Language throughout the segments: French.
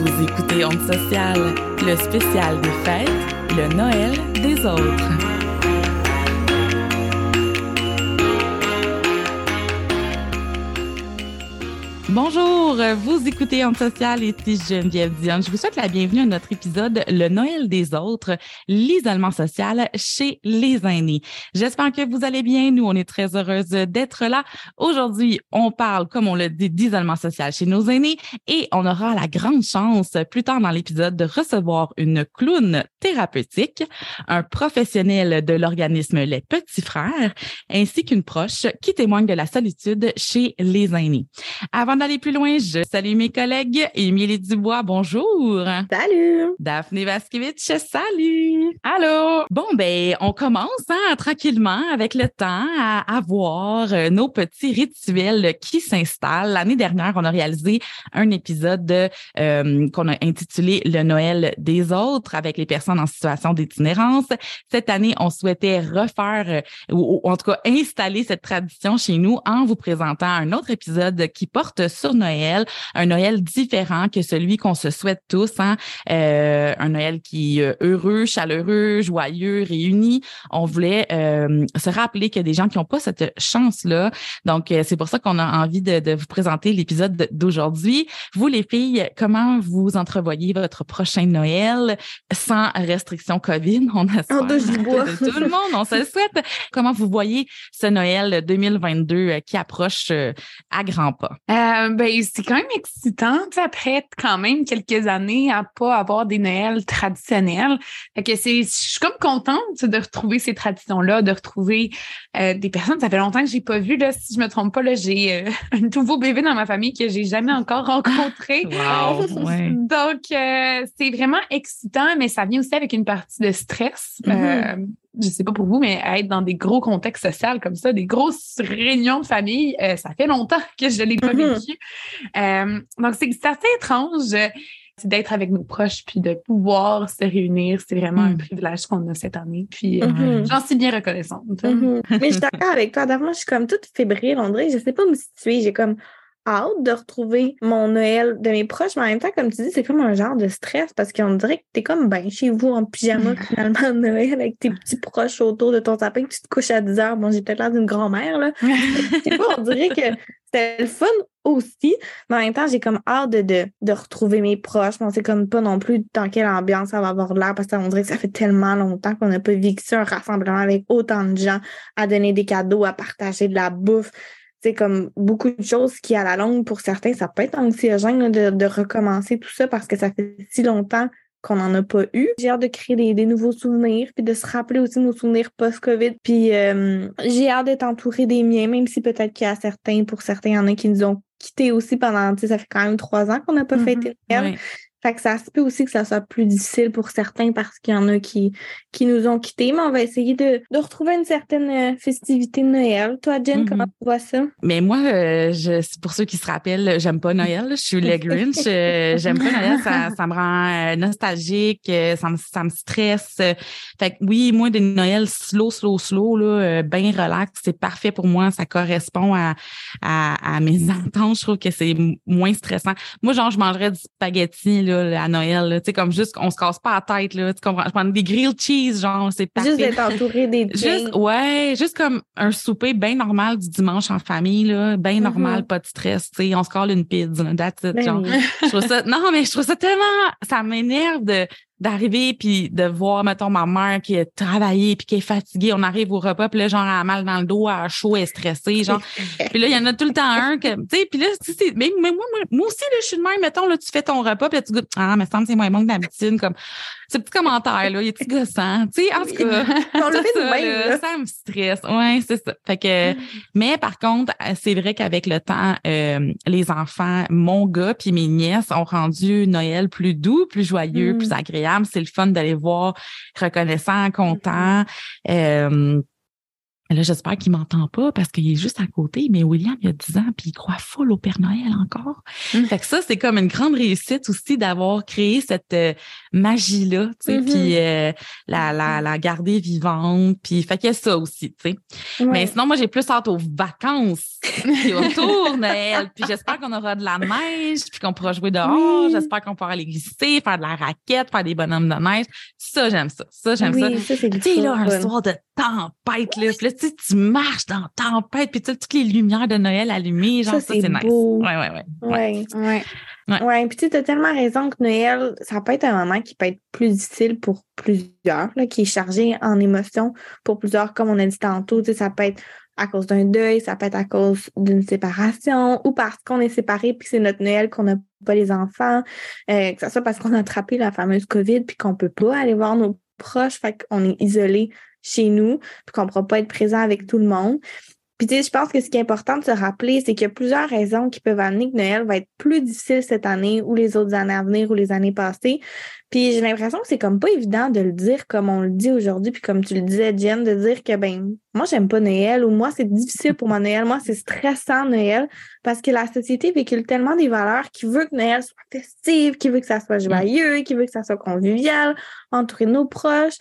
Vous écoutez Onde Sociale, le spécial des fêtes, le Noël des autres. Bonjour, vous écoutez En Social et ici Geneviève Dion. Je vous souhaite la bienvenue à notre épisode Le Noël des autres, l'isolement social chez les aînés. J'espère que vous allez bien. Nous, on est très heureuse d'être là. Aujourd'hui, on parle, comme on l'a dit, d'isolement social chez nos aînés et on aura la grande chance plus tard dans l'épisode de recevoir une clown thérapeutique, un professionnel de l'organisme Les Petits Frères ainsi qu'une proche qui témoigne de la solitude chez les aînés. Avant d'aller plus loin, je salue mes collègues. Émilie Dubois, bonjour. Salut. Daphné Vaskevitch, salut. Allô. Bon, ben, on commence hein, tranquillement avec le temps à avoir euh, nos petits rituels qui s'installent. L'année dernière, on a réalisé un épisode euh, qu'on a intitulé Le Noël des autres avec les personnes en situation d'itinérance. Cette année, on souhaitait refaire euh, ou, ou en tout cas installer cette tradition chez nous en vous présentant un autre épisode qui porte sur Noël, un Noël différent que celui qu'on se souhaite tous, hein? Euh, un Noël qui est heureux, chaleureux, joyeux, réuni. On voulait euh, se rappeler qu'il y a des gens qui n'ont pas cette chance-là. Donc, euh, c'est pour ça qu'on a envie de, de vous présenter l'épisode d'aujourd'hui. Vous, les filles, comment vous entrevoyez votre prochain Noël sans restriction COVID? On espère de tout le monde, on se le souhaite. Comment vous voyez ce Noël 2022 qui approche à grands pas? Euh, ben, c'est quand même excitant, après quand même quelques années à pas avoir des Noëls traditionnels. Fait que c'est, je suis comme contente de retrouver ces traditions-là, de retrouver euh, des personnes. Ça fait longtemps que j'ai pas vu, là, si je me trompe pas, là, j'ai euh, un nouveau bébé dans ma famille que j'ai jamais encore rencontré. Wow, ouais. Donc, euh, c'est vraiment excitant, mais ça vient aussi avec une partie de stress. Mhm. Je sais pas pour vous, mais être dans des gros contextes sociaux comme ça, des grosses réunions de famille, euh, ça fait longtemps que je l'ai pas Mhm. vécu. Euh, donc, c'est assez étrange euh, d'être avec nos proches puis de pouvoir se réunir. C'est vraiment un Mm. privilège qu'on a cette année. Puis, euh, Mhm. j'en suis bien reconnaissante. Mhm. Mais je suis d'accord avec toi. D'abord, je suis comme toute fébrile, dirait. Je sais pas me situer. J'ai comme hâte de retrouver mon Noël de mes proches, mais en même temps, comme tu dis, c'est comme un genre de stress parce qu'on dirait que t'es comme ben chez vous en pyjama finalement de Noël avec tes petits proches autour de ton sapin, que tu te couches à 10 heures. Bon, j'ai peut-être l'air d'une grand-mère, là. Pas, on dirait que c'était le fun aussi, mais en même temps, j'ai comme hâte de, de, de retrouver mes proches. Mais on sait comme pas non plus dans quelle ambiance ça va avoir l'air parce qu'on dirait que ça fait tellement longtemps qu'on n'a pas vécu un rassemblement avec autant de gens, à donner des cadeaux, à partager de la bouffe. C'est comme beaucoup de choses qui, à la longue, pour certains, ça peut être anxiogène de, de recommencer tout ça parce que ça fait si longtemps qu'on n'en a pas eu. J'ai hâte de créer des, des nouveaux souvenirs, puis de se rappeler aussi nos souvenirs post-COVID. Puis euh, j'ai hâte d'être entourée des miens, même si peut-être qu'il y a certains, pour certains, il y en a qui nous ont quittés aussi pendant, tu sais, ça fait quand même trois ans qu'on n'a pas Mhm. fêté Noël. Ouais. Fait que ça se peut aussi que ça soit plus difficile pour certains parce qu'il y en a qui, qui nous ont quittés, mais on va essayer de, de retrouver une certaine euh, festivité de Noël. Toi, Jen, Mhm. comment tu vois ça? Mais moi, euh, je, c'est pour ceux qui se rappellent, j'aime pas Noël. Je suis le Grinch. euh, j'aime pas Noël. Ça, ça me rend euh, nostalgique. euh, ça me, ça me stresse. euh. Fait que oui, moi, des Noëls slow, slow, slow, là, euh, bien relax, c'est parfait pour moi. Ça correspond à, à, à mes attentes. Je trouve que c'est moins stressant. Moi, genre, je mangerais du spaghetti là, à Noël. là. Tu sais, comme juste, on se casse pas la tête. Là, tu comprends? Je prends des grilled cheese, genre, c'est parfait. Juste d'être entouré des. Juste, ouais, juste comme un souper bien normal du dimanche en famille, là, bien normal, Mhm. pas de stress, tu sais, on se colle une pizza, that's it, Ben genre. oui. Je trouve ça, non, mais je trouve ça tellement, ça m'énerve de, d'arriver puis de voir, mettons, ma mère qui a travaillé puis qui est fatiguée, on arrive au repas puis là, genre, elle a mal dans le dos, elle a chaud, elle est stressée, genre. Puis là, il y en a tout le temps un que, tu sais, puis là, tu sais, mais, mais moi, moi, moi aussi, là, je suis de même, mettons, là, tu fais ton repas puis là, tu goûtes, ah, mais ça me semble c'est moins bon que d'habitude, comme, ce petit commentaire, là, il est petit gossant, tu sais, en tout cas. On le fait ça, même, là, là. ça me stresse. Ouais, c'est ça. Fait que, mais par contre, euh, c'est vrai qu'avec le temps, euh, les enfants, mon gars puis mes nièces ont rendu Noël plus doux, plus joyeux, Mm. plus agréable. C'est le fun d'aller voir reconnaissant, content. Euh, Là, j'espère qu'il m'entend pas parce qu'il est juste à côté, mais William, il a 10 ans, puis il croit full au Père Noël encore. Mm. Fait que ça, c'est comme une grande réussite aussi d'avoir créé cette euh, magie-là, tu sais, puis euh, la, la, la garder vivante. Puis fait qu'il y a ça aussi, tu sais. Mais sinon, moi, j'ai plus hâte aux vacances puis autour Noël. Puis j'espère qu'on aura de la neige, puis qu'on pourra jouer dehors. Oui. J'espère qu'on pourra aller glisser, faire de la raquette, faire des bonhommes de neige. Ça, j'aime ça. Ça, j'aime ça. oui, ça, Tu sais, là, un soir de tempête, là, tu tu marches dans la tempête, puis tu toutes les lumières de Noël allumées, genre, Ça, ça, c'est nice. beau. Ouais, ouais, ouais. ouais. Ouais. Ouais. Puis tu t'as tellement raison que Noël, ça peut être un moment qui peut être plus difficile pour plusieurs, là, qui est chargé en émotions pour plusieurs, comme on a dit tantôt, tu sais, ça peut être à cause d'un deuil, ça peut être à cause d'une séparation ou parce qu'on est séparés puis c'est notre Noël qu'on n'a pas les enfants, euh, que ce soit parce qu'on a attrapé la fameuse COVID puis qu'on peut pas aller voir nos proches, fait qu'on est isolé chez nous puis qu'on pourra pas être présent avec tout le monde. Puis tu sais, je pense que ce qui est important de se rappeler, c'est qu'il y a plusieurs raisons qui peuvent amener que Noël va être plus difficile cette année ou les autres années à venir ou les années passées. Puis j'ai l'impression que c'est comme pas évident de le dire comme on le dit aujourd'hui, puis comme tu le disais, Jen, de dire que ben moi j'aime pas Noël ou moi c'est difficile pour moi Noël, moi c'est stressant Noël, parce que la société véhicule tellement des valeurs qui veut que Noël soit festif, qui veut que ça soit joyeux, qui veut que ça soit convivial, entouré de nos proches.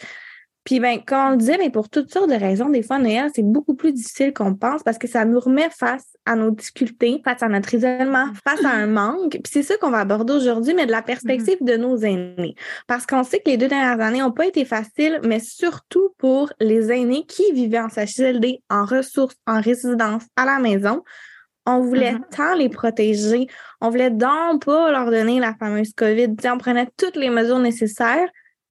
Puis ben, comme on le disait, mais pour toutes sortes de raisons, des fois, Noël, c'est beaucoup plus difficile qu'on pense parce que ça nous remet face à nos difficultés, face à notre isolement, face à un manque. Puis c'est ça qu'on va aborder aujourd'hui, mais de la perspective de nos aînés. Parce qu'on sait que les deux dernières années n'ont pas été faciles, mais surtout pour les aînés qui vivaient en CHSLD, en ressources, en résidence, à la maison. On voulait Mhm. tant les protéger. On voulait donc pas leur donner la fameuse COVID. On prenait toutes les mesures nécessaires,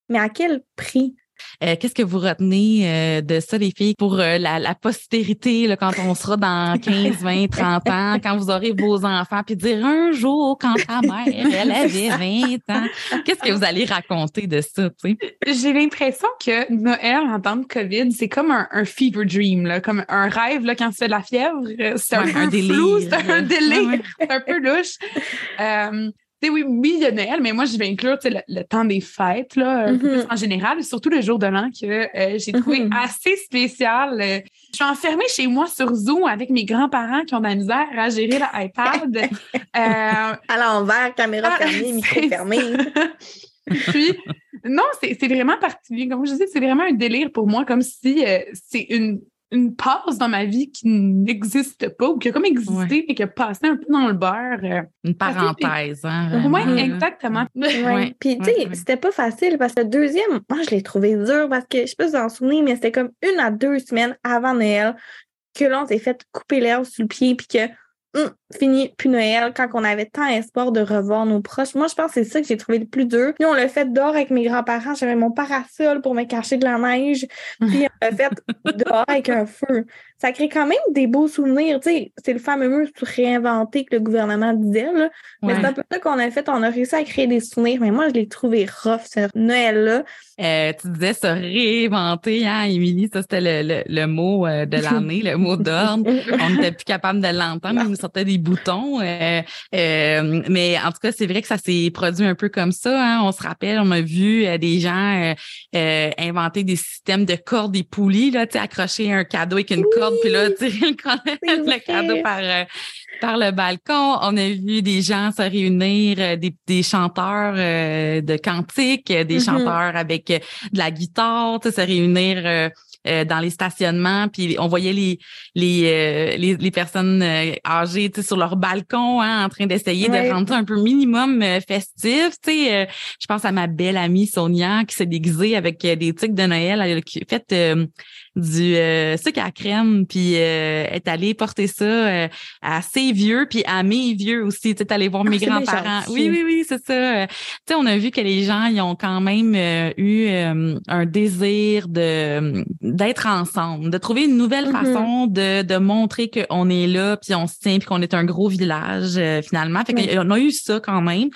mais à quel prix? Euh, Qu'est-ce que vous retenez euh, de ça, les filles, pour euh, la, la postérité, là, quand on sera dans 15, 20, 30 ans, quand vous aurez vos enfants, puis dire un jour, quand ta mère, elle avait 20 ans, qu'est-ce que vous allez raconter de ça, tu sais? J'ai l'impression que Noël en temps de COVID, c'est comme un, un fever dream, là, comme un rêve là, quand tu fais de la fièvre. euh, C'est un, Ouais, un délire. c'est un délire, c'est un peu louche. Sais, oui, oui, il y a Noël, mais moi, je vais inclure le, le temps des fêtes, là, peu Mhm. plus en général, surtout le jour de l'an que euh, j'ai trouvé Mhm. assez spécial. Euh, Je suis enfermée chez moi sur Zoom avec mes grands-parents qui ont de la misère à gérer l'iPad. Euh, À l'envers, caméra Ah, fermée, micro fermé. Puis, non, c'est c'est vraiment particulier. Comme je disais, c'est vraiment un délire pour moi, comme si euh, c'est une, une passe dans ma vie qui n'existe pas ou qui a comme existé, Ouais. mais qui a passé un peu dans le beurre. euh. Une parenthèse, hein? Oui, exactement. Ouais. Ouais, Puis, tu sais, ouais. c'était pas facile parce que le deuxième, moi, je l'ai trouvé dur parce que, je sais pas si vous en souvenez, mais c'était comme une à deux semaines avant Noël que là, on s'est fait couper l'herbe sous le pied puis que, hum, fini, puis Noël, quand on avait tant espoir de revoir nos proches. Moi, je pense que c'est ça que j'ai trouvé le plus dur. Puis, on l'a fait dehors avec mes grands-parents. J'avais mon parasol pour me cacher de la neige. Puis, on l'a fait dehors avec un feu. Ça crée quand même des beaux souvenirs. Tu sais, c'est le fameux mur réinventé que le gouvernement disait, là. Mais Ouais. c'est un peu ça qu'on a fait. On a réussi à créer des souvenirs. Mais moi, je l'ai trouvé rough, ce Noël-là. Euh, tu disais se réinventer, hein, Émilie, ça c'était le, le, le mot euh, de l'année, le mot d'ordre. On n'était plus capable de l'entendre, il nous sortait des boutons. euh, euh, mais en tout cas, c'est vrai que ça s'est produit un peu comme ça. Hein. On se rappelle, on a vu euh, des gens inventer des systèmes de cordes et poulies, là, accrocher un cadeau avec une corde, puis là, tirer le, cadeau par, euh, par le balcon. On a vu des gens se réunir, euh, des, des chanteurs euh, de cantiques, des Mhm. chanteurs avec de la guitare, se réunir euh, dans les stationnements, puis on voyait les les euh, les, les personnes euh, âgées, tu sais, sur leur balcon, hein, en train d'essayer de rendre ça un peu minimum euh, festif, tu sais. euh, je pense à ma belle amie Sonia qui s'est déguisée avec des tics de Noël, elle a fait euh, du euh, sucre à crème, puis euh, est allée porter ça euh, à ses vieux, puis à mes vieux aussi. Tu allée voir Ah, mes grands-parents. Oui, oui, oui, c'est ça. Euh, Tu sais, on a vu que les gens, ils ont quand même euh, eu euh, un désir de d'être ensemble, de trouver une nouvelle Mhm. façon de, de montrer qu'on est là, puis on se tient, puis qu'on est un gros village euh, finalement. Fait Oui. qu'on a eu ça quand même.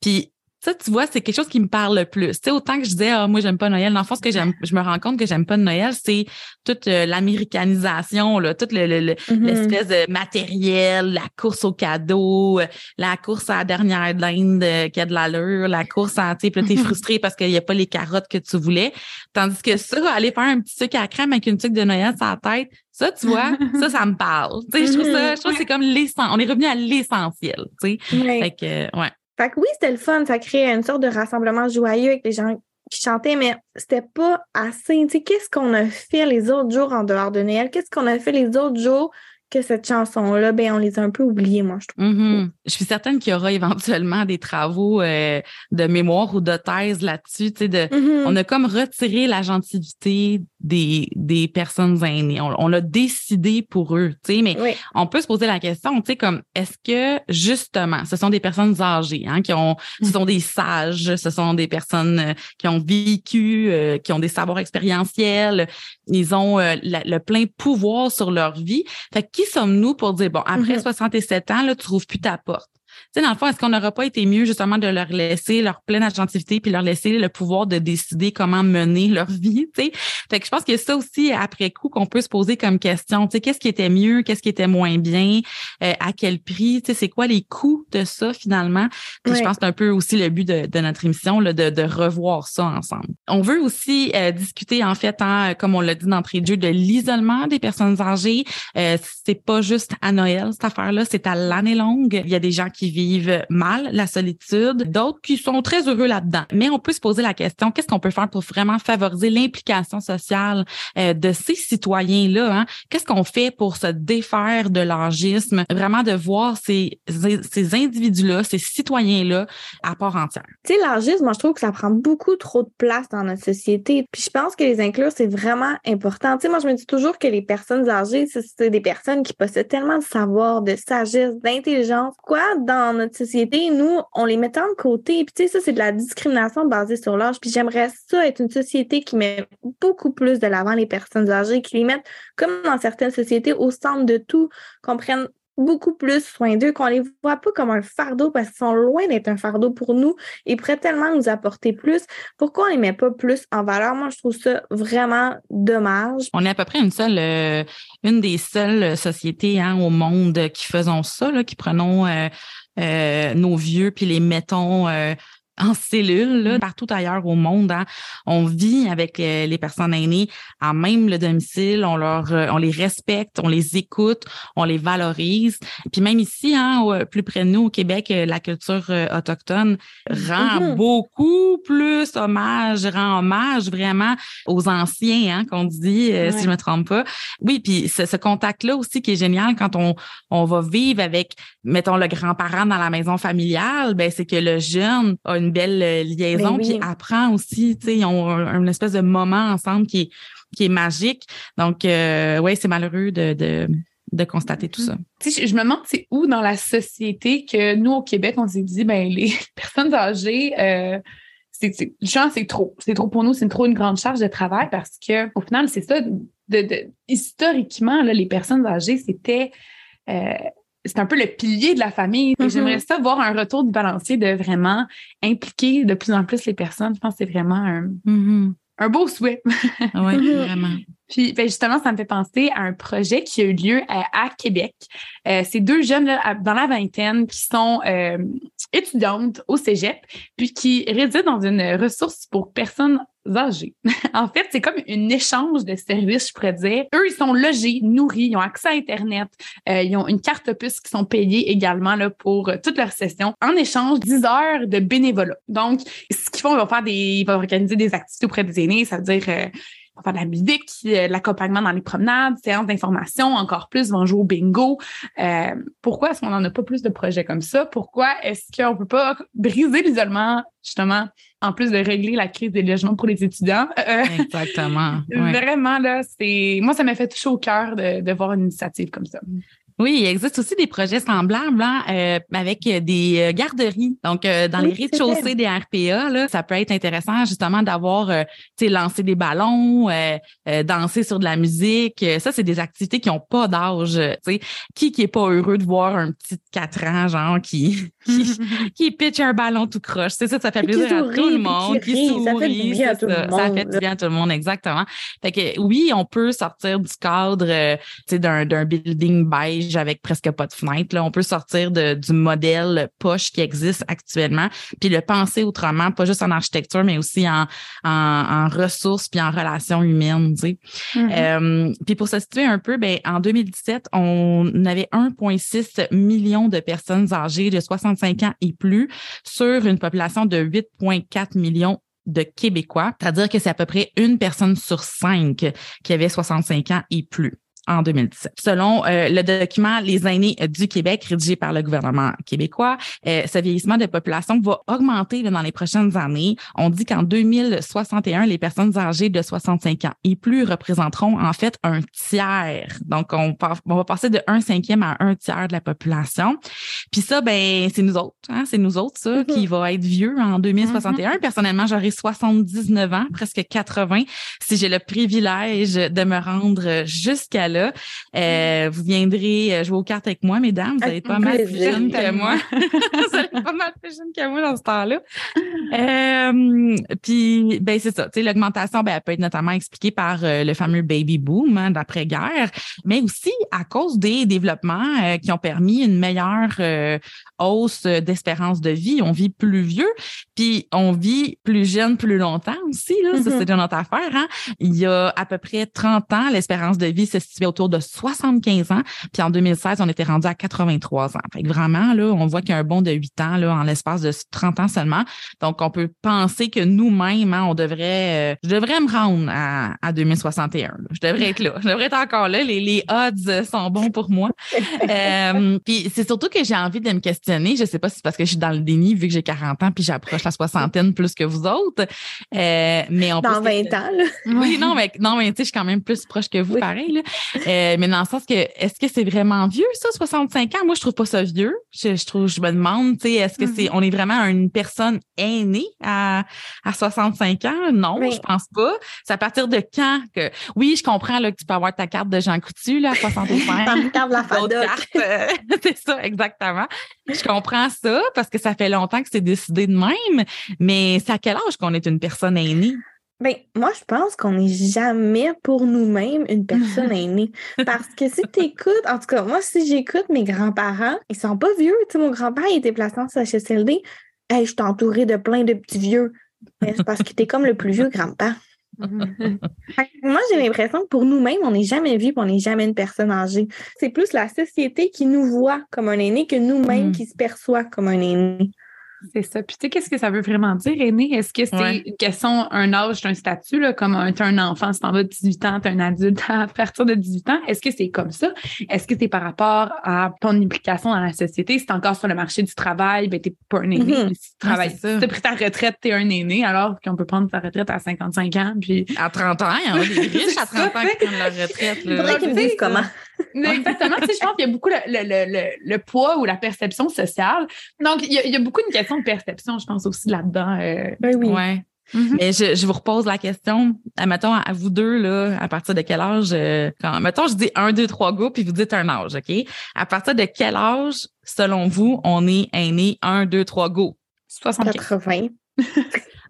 Puis ça, tu vois, c'est quelque chose qui me parle le plus. Tu sais, autant que je disais, ah, moi, j'aime pas Noël. Dans le fond, ce que j'aime, je me rends compte que j'aime pas de Noël, c'est toute euh, l'américanisation, là, toute le, le- le- Mhm. l'espèce de matériel, la course au cadeau, euh, la course à la dernière dinde euh, qui a de l'allure, la course à, tu sais, t'es Mhm. frustré parce qu'il y a pas les carottes que tu voulais. Tandis que ça, aller faire un petit sucre à crème avec une tuque de Noël sur la tête, Ça, tu vois, ça, ça me parle. Tu sais, je trouve ça, je trouve que c'est comme l'essentiel. On est revenu à l'essentiel, tu sais. Fait que, ouais. Fait que oui, c'était le fun. Ça créait une sorte de rassemblement joyeux avec les gens qui chantaient, mais c'était pas assez. Tu sais, qu'est-ce qu'on a fait les autres jours en dehors de Noël? Qu'est-ce qu'on a fait les autres jours que cette chanson-là, ben, on les a un peu oubliés, moi, je trouve. Mhm. Je suis certaine qu'il y aura éventuellement des travaux euh, de mémoire ou de thèse là-dessus. Tu sais, de, Mhm. on a comme retiré la gentilité des, des personnes aînées. On, on l'a décidé pour eux, tu sais, mais Oui. on peut se poser la question, tu sais, comme est-ce que justement, ce sont des personnes âgées, hein, qui ont, ce sont des sages, ce sont des personnes euh, qui ont vécu, euh, qui ont des savoirs expérientiels, ils ont euh, la- le plein pouvoir sur leur vie. Fait que qui sommes-nous pour dire bon, après Mhm. 67 ans, là, tu trouves plus ta porte? Tu sais, dans le fond, est-ce qu'on n'aurait pas été mieux justement de leur laisser leur pleine agentivité puis leur laisser le pouvoir de décider comment mener leur vie, tu sais? Fait que je pense que ça aussi, après coup, qu'on peut se poser comme question, tu sais, qu'est-ce qui était mieux, qu'est-ce qui était moins bien, euh, à quel prix, tu sais, c'est quoi les coûts de ça finalement? Puis je pense que c'est un peu aussi le but de, de notre émission, là, de, de revoir ça ensemble. On veut aussi euh, discuter, en fait, hein, comme on l'a dit d'entrée de jeu, de l'isolement des personnes âgées. Euh, c'est pas juste à Noël, cette affaire-là, c'est à l'année longue. Il y a des gens qui vivent mal la solitude, d'autres qui sont très heureux là-dedans. Mais on peut se poser la question, qu'est-ce qu'on peut faire pour vraiment favoriser l'implication sociale euh, de ces citoyens-là? Hein? Qu'est-ce qu'on fait pour se défaire de l'âgisme? Vraiment de voir ces, ces, individus-là, ces citoyens-là à part entière. Tu sais, l'âgisme, moi, je trouve que ça prend beaucoup trop de place dans notre société. Puis je pense que les inclure, c'est vraiment important. Tu sais, moi, je me dis toujours que les personnes âgées, c'est des personnes qui possèdent tellement de savoir, de sagesse, d'intelligence. Quoi, dans notre société, nous, on les met tant de côté. Puis tu sais, ça, c'est de la discrimination basée sur l'âge. Puis j'aimerais ça être une société qui met beaucoup plus de l'avant les personnes âgées, qui les mettent, comme dans certaines sociétés, au centre de tout, qu'on prenne beaucoup plus soin d'eux, qu'on les voit pas comme un fardeau parce qu'ils sont loin d'être un fardeau pour nous et pourraient tellement nous apporter plus. Pourquoi on les met pas plus en valeur? Moi, je trouve ça vraiment dommage. On est à peu près une seule, euh, une des seules sociétés hein, au monde qui faisons ça, là, qui prenons euh, nos vieux puis les mettons euh, en cellule, là, partout ailleurs au monde. hein. On vit avec euh, les personnes aînées à même le domicile, on leur, euh, on les respecte, on les écoute, on les valorise. Puis même ici, hein, au- plus près de nous au Québec, euh, la culture euh, autochtone rend Mhm. beaucoup plus hommage, rend hommage vraiment aux anciens, hein, qu'on dit, euh, Ouais. si je me trompe pas. Oui, puis ce, ce contact-là aussi qui est génial quand on, on va vivre avec, mettons, le grand-parent dans la maison familiale, ben c'est que le jeune a une belle euh, liaison, Ben oui. puis apprend aussi, tu sais, ils ont un, une espèce de moment ensemble qui est, qui est magique. Donc, euh, ouais, c'est malheureux de, de, de constater tout ça. Tu sais, je, je me demande c'est où dans la société que nous, au Québec, on s'est dit, ben, les personnes âgées, euh, c'est, c'est, trop. C'est trop pour nous, c'est trop une grande charge de travail parce que, au final, c'est ça, de, de- historiquement, là, les personnes âgées, c'était, euh, c'est un peu le pilier de la famille. Et Mhm. J'aimerais ça voir un retour du balancier de vraiment impliquer de plus en plus les personnes. Je pense que c'est vraiment un, Mhm. un beau souhait. Ouais, Mhm. vraiment. Puis ben, justement, ça me fait penser à un projet qui a eu lieu à, Québec. Euh, c'est deux jeunes là, dans la vingtaine qui sont euh, étudiantes au Cégep, puis qui résident dans une ressource pour personnes âgées. en fait, c'est comme un échange de services, je pourrais dire. Eux, ils sont logés, nourris, ils ont accès à Internet, euh, ils ont une carte puce qui sont payés également là, pour euh, toute leur session. En échange, 10 heures de bénévolat. Donc, ce qu'ils font, ils vont faire des, ils vont organiser des activités auprès des aînés, ça veut dire euh, on va faire de la musique, euh, l'accompagnement dans les promenades, séances d'information, encore plus, vont jouer au bingo. Euh, pourquoi est-ce qu'on n'en a pas plus de projets comme ça? Pourquoi est-ce qu'on peut pas briser l'isolement, justement, en plus de régler la crise des logements pour les étudiants? Euh, Exactement. Ouais. Vraiment, là, c'est. Moi, ça m'a fait toucher au cœur de, de voir une initiative comme ça. Oui, il existe aussi des projets semblables hein, euh, avec des euh, garderies. Donc, euh, dans Oui, les rez-de-chaussée des RPA, là, ça peut être intéressant justement d'avoir, euh, tu sais, lancer des ballons, euh, euh, danser sur de la musique. Ça, c'est des activités qui n'ont pas d'âge. Tu sais, qui qui est pas heureux de voir un petit de 4 ans, genre, qui qui, qui pitch un ballon tout croche? C'est ça, ça fait plaisir à tout le monde. qui rit. Ça fait du bien à tout le ça. Ça monde, fait du bien à tout le monde, exactement. Fait que oui, on peut sortir du cadre, euh, tu sais, d'un d'un building beige neige avec presque pas de fenêtre. Là. On peut sortir de, du modèle poche qui existe actuellement, puis le penser autrement, pas juste en architecture, mais aussi en, en, ressources puis en relations humaines. Tu sais. Mm-hmm. puis pour se situer un peu, ben, en 2017, on avait 1,6 million de personnes âgées de 65 ans et plus sur une population de 8,4 millions de Québécois, c'est-à-dire que c'est à peu près une personne sur cinq qui avait 65 ans et plus en 2017. Selon euh, le document Les aînés du Québec, rédigé par le gouvernement québécois, euh, ce vieillissement de population va augmenter dans les prochaines années. On dit qu'en 2061, les personnes âgées de 65 ans et plus représenteront en fait un tiers. Donc, on, on va passer de un cinquième à un tiers de la population. Puis ça, ben, c'est nous autres. Hein? C'est nous autres, ça, qui mm-hmm. va être vieux en 2061. Mm-hmm. Personnellement, j'aurai 79 ans, presque 80, si j'ai le privilège de me rendre jusqu'à là. Euh, vous viendrez euh, jouer aux cartes avec moi, mesdames. Vous allez être pas mal plus jeunes que moi. vous allez être pas mal plus jeunes que moi dans ce temps-là. Euh, puis, ben c'est ça. Tu sais, l'augmentation, ben, elle peut être notamment expliquée par le fameux baby boom hein, d'après-guerre, mais aussi à cause des développements qui ont permis une meilleure hausse d'espérance de vie. On vit plus vieux, puis on vit plus jeune plus longtemps aussi. Là. Ça, mm-hmm. c'est une autre affaire. Hein? Il y a à peu près 30 ans, l'espérance de vie se situait autour de 75 ans. Puis en 2016, on était rendu à 83 ans. Fait que vraiment, là, on voit qu'il y a un bond de 8 ans là, en l'espace de 30 ans seulement. Donc, on peut penser que nous-mêmes, hein, on devrait... Euh, je devrais me rendre à, à 2061. Je devrais être là. Je devrais être encore là. Les, les odds sont bons pour moi. euh, puis c'est surtout que j'ai envie de me questionner je sais pas si c'est parce que je suis dans le déni vu que j'ai 40 ans puis j'approche la soixantaine plus que vous autres. Euh, mais on dans 20 ans, là. Oui, non, mais non, mais tu sais, je suis quand même plus proche que vous, pareil. Là. Euh, mais dans le sens que est-ce que c'est vraiment vieux, ça, 65 ans? Moi, je trouve pas ça vieux. Je, trouve, je me demande, tu sais, est-ce que c'est mm-hmm. on est vraiment une personne aînée à, à 65 ans? Non, je pense pas. C'est à partir de quand que. Oui, je comprends là, que tu peux avoir ta carte de Jean Coutu là, à 65. carte de la euh, c'est ça, exactement. Je comprends ça parce que ça fait longtemps que c'est décidé de même, mais c'est à quel âge qu'on est une personne aînée? Ben, moi, je pense qu'on n'est jamais pour nous-mêmes une personne aînée. Parce que si tu écoutes, en tout cas, moi, si j'écoute mes grands-parents, ils sont pas vieux. Tu sais, mon grand-père, il était placé en CHSLD. Hey, je suis entourée de plein de petits vieux. Mais c'est parce qu'il était comme le plus vieux grand-père. Moi, j'ai l'impression que pour nous-mêmes, on n'est jamais vu, on n'est jamais une personne âgée. C'est plus la société qui nous voit comme un aîné que nous-mêmes mm. qui se perçoit comme un aîné. C'est ça. Puis tu sais, qu'est-ce que ça veut vraiment dire, aîné? Est-ce que c'est une question, un âge, un statut, là, comme un, un enfant, si t'en vas de 18 ans, t'es un adulte à partir de 18 ans? Est-ce que c'est comme ça? Est-ce que c'est par rapport à ton implication dans la société? Si t'es encore sur le marché du travail, ben t'es pas un aîné. Mm-hmm. Si tu travailles, si t'as pris ta retraite, t'es un aîné, alors qu'on peut prendre ta retraite à 55 ans, puis... À 30 ans, il y en a des riches à 30 ans qui prennent leur retraite. Là. Faudrait qu'ils me disent comment. Exactement. tu sais, je pense qu'il y a beaucoup le, le, le, le, poids ou la perception sociale. Donc, il y, a, il y a beaucoup une question de perception, je pense, aussi là-dedans. Euh, ben oui. Ouais. Mm-hmm. Mais je, je, vous repose la question. Mettons, à vous deux, là, à partir de quel âge, euh, quand, mettons, je dis un, deux, trois go, puis vous dites un âge, OK? À partir de quel âge, selon vous, on est aîné un, deux, trois go? 75. 80.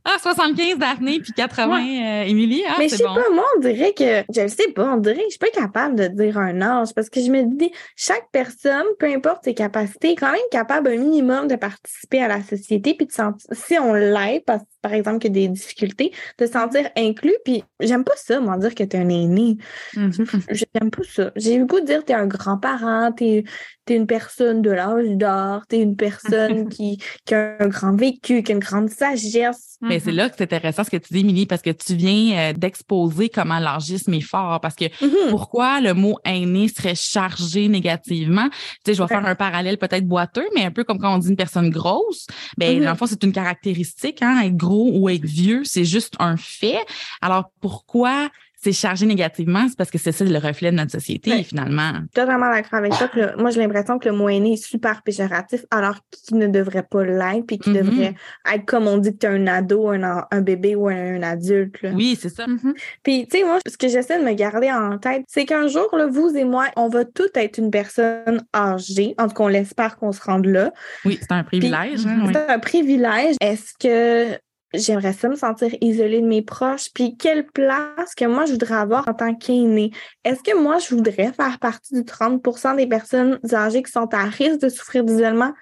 Ah, 75 Daphné puis 80 euh, Émilie. Ah, mais je sais pas, moi, on dirait que, je ne sais pas, on dirait que je suis pas capable de dire un âge parce que je me dis, chaque personne, peu importe ses capacités, est quand même capable un minimum de participer à la société puis de sentir, si on l'aide, parce par exemple, qu'il y a des difficultés, de se sentir inclus. Puis j'aime pas ça, moi, dire que tu es un aîné. Mm-hmm. J'aime pas ça. J'ai le goût de dire que tu es un grand-parent, tu es, une personne de l'âge d'or, tu es une personne qui, qui a un grand vécu, qui a une grande sagesse mais c'est là que c'est intéressant ce que tu dis, Émilie, parce que tu viens euh, d'exposer comment l'âgisme est fort. Parce que mm-hmm. pourquoi le mot aîné serait chargé négativement? Tu sais, je vais faire un parallèle peut-être boiteux, mais un peu comme quand on dit une personne grosse. Ben, mm-hmm. dans le fond, c'est une caractéristique, hein, être gros ou être vieux, c'est juste un fait. Alors, pourquoi c'est chargé négativement, c'est parce que c'est ça le reflet de notre société, finalement. Totalement d'accord avec toi. moi, j'ai l'impression que le mot aîné est super péjoratif, alors qu'il ne devrait pas l'être, puis qu'il mm-hmm. devrait être comme on dit que tu es un ado, un, un, bébé ou un, adulte. Oui, c'est ça. Mm-hmm. Puis, tu sais, moi, ce que j'essaie de me garder en tête, c'est qu'un jour, là, vous et moi, on va tous être une personne âgée. En tout cas, on l'espère qu'on se rende là. Oui, c'est un privilège. Hein, c'est un privilège. Est-ce que j'aimerais ça me sentir isolée de mes proches. Puis quelle place que moi, je voudrais avoir en tant qu'aînée? Est-ce que moi, je voudrais faire partie du 30% des personnes âgées qui sont à risque de souffrir d'isolement?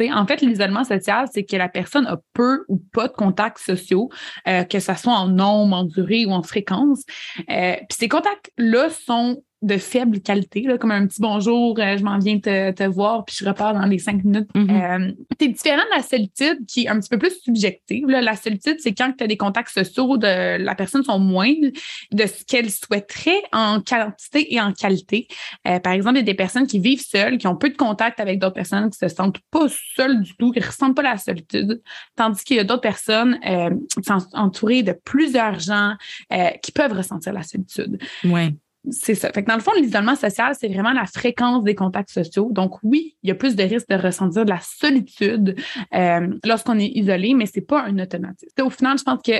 en fait, l'isolement social, c'est que la personne a peu ou pas de contacts sociaux, euh, que ce soit en nombre, en durée ou en fréquence. Euh, puis ces contacts-là sont de faible qualité, là, comme un petit bonjour, euh, je m'en viens te, te, voir, puis je repars dans les cinq minutes. Mm-hmm. euh, c'est différent de la solitude qui est un petit peu plus subjective. Là. La solitude, c'est quand tu as des contacts sociaux de la personne sont moindres de ce qu'elle souhaiterait en quantité et en qualité. Euh, par exemple, il y a des personnes qui vivent seules, qui ont peu de contact avec d'autres personnes, qui se sentent pas seules du tout, qui ressentent pas la solitude, tandis qu'il y a d'autres personnes euh, qui sont entourées de plusieurs gens euh, qui peuvent ressentir la solitude. Ouais c'est ça. Fait que dans le fond, l'isolement social, c'est vraiment la fréquence des contacts sociaux. Donc oui, il y a plus de risques de ressentir de la solitude euh, lorsqu'on est isolé, mais c'est pas un automatisme. Au final, je pense que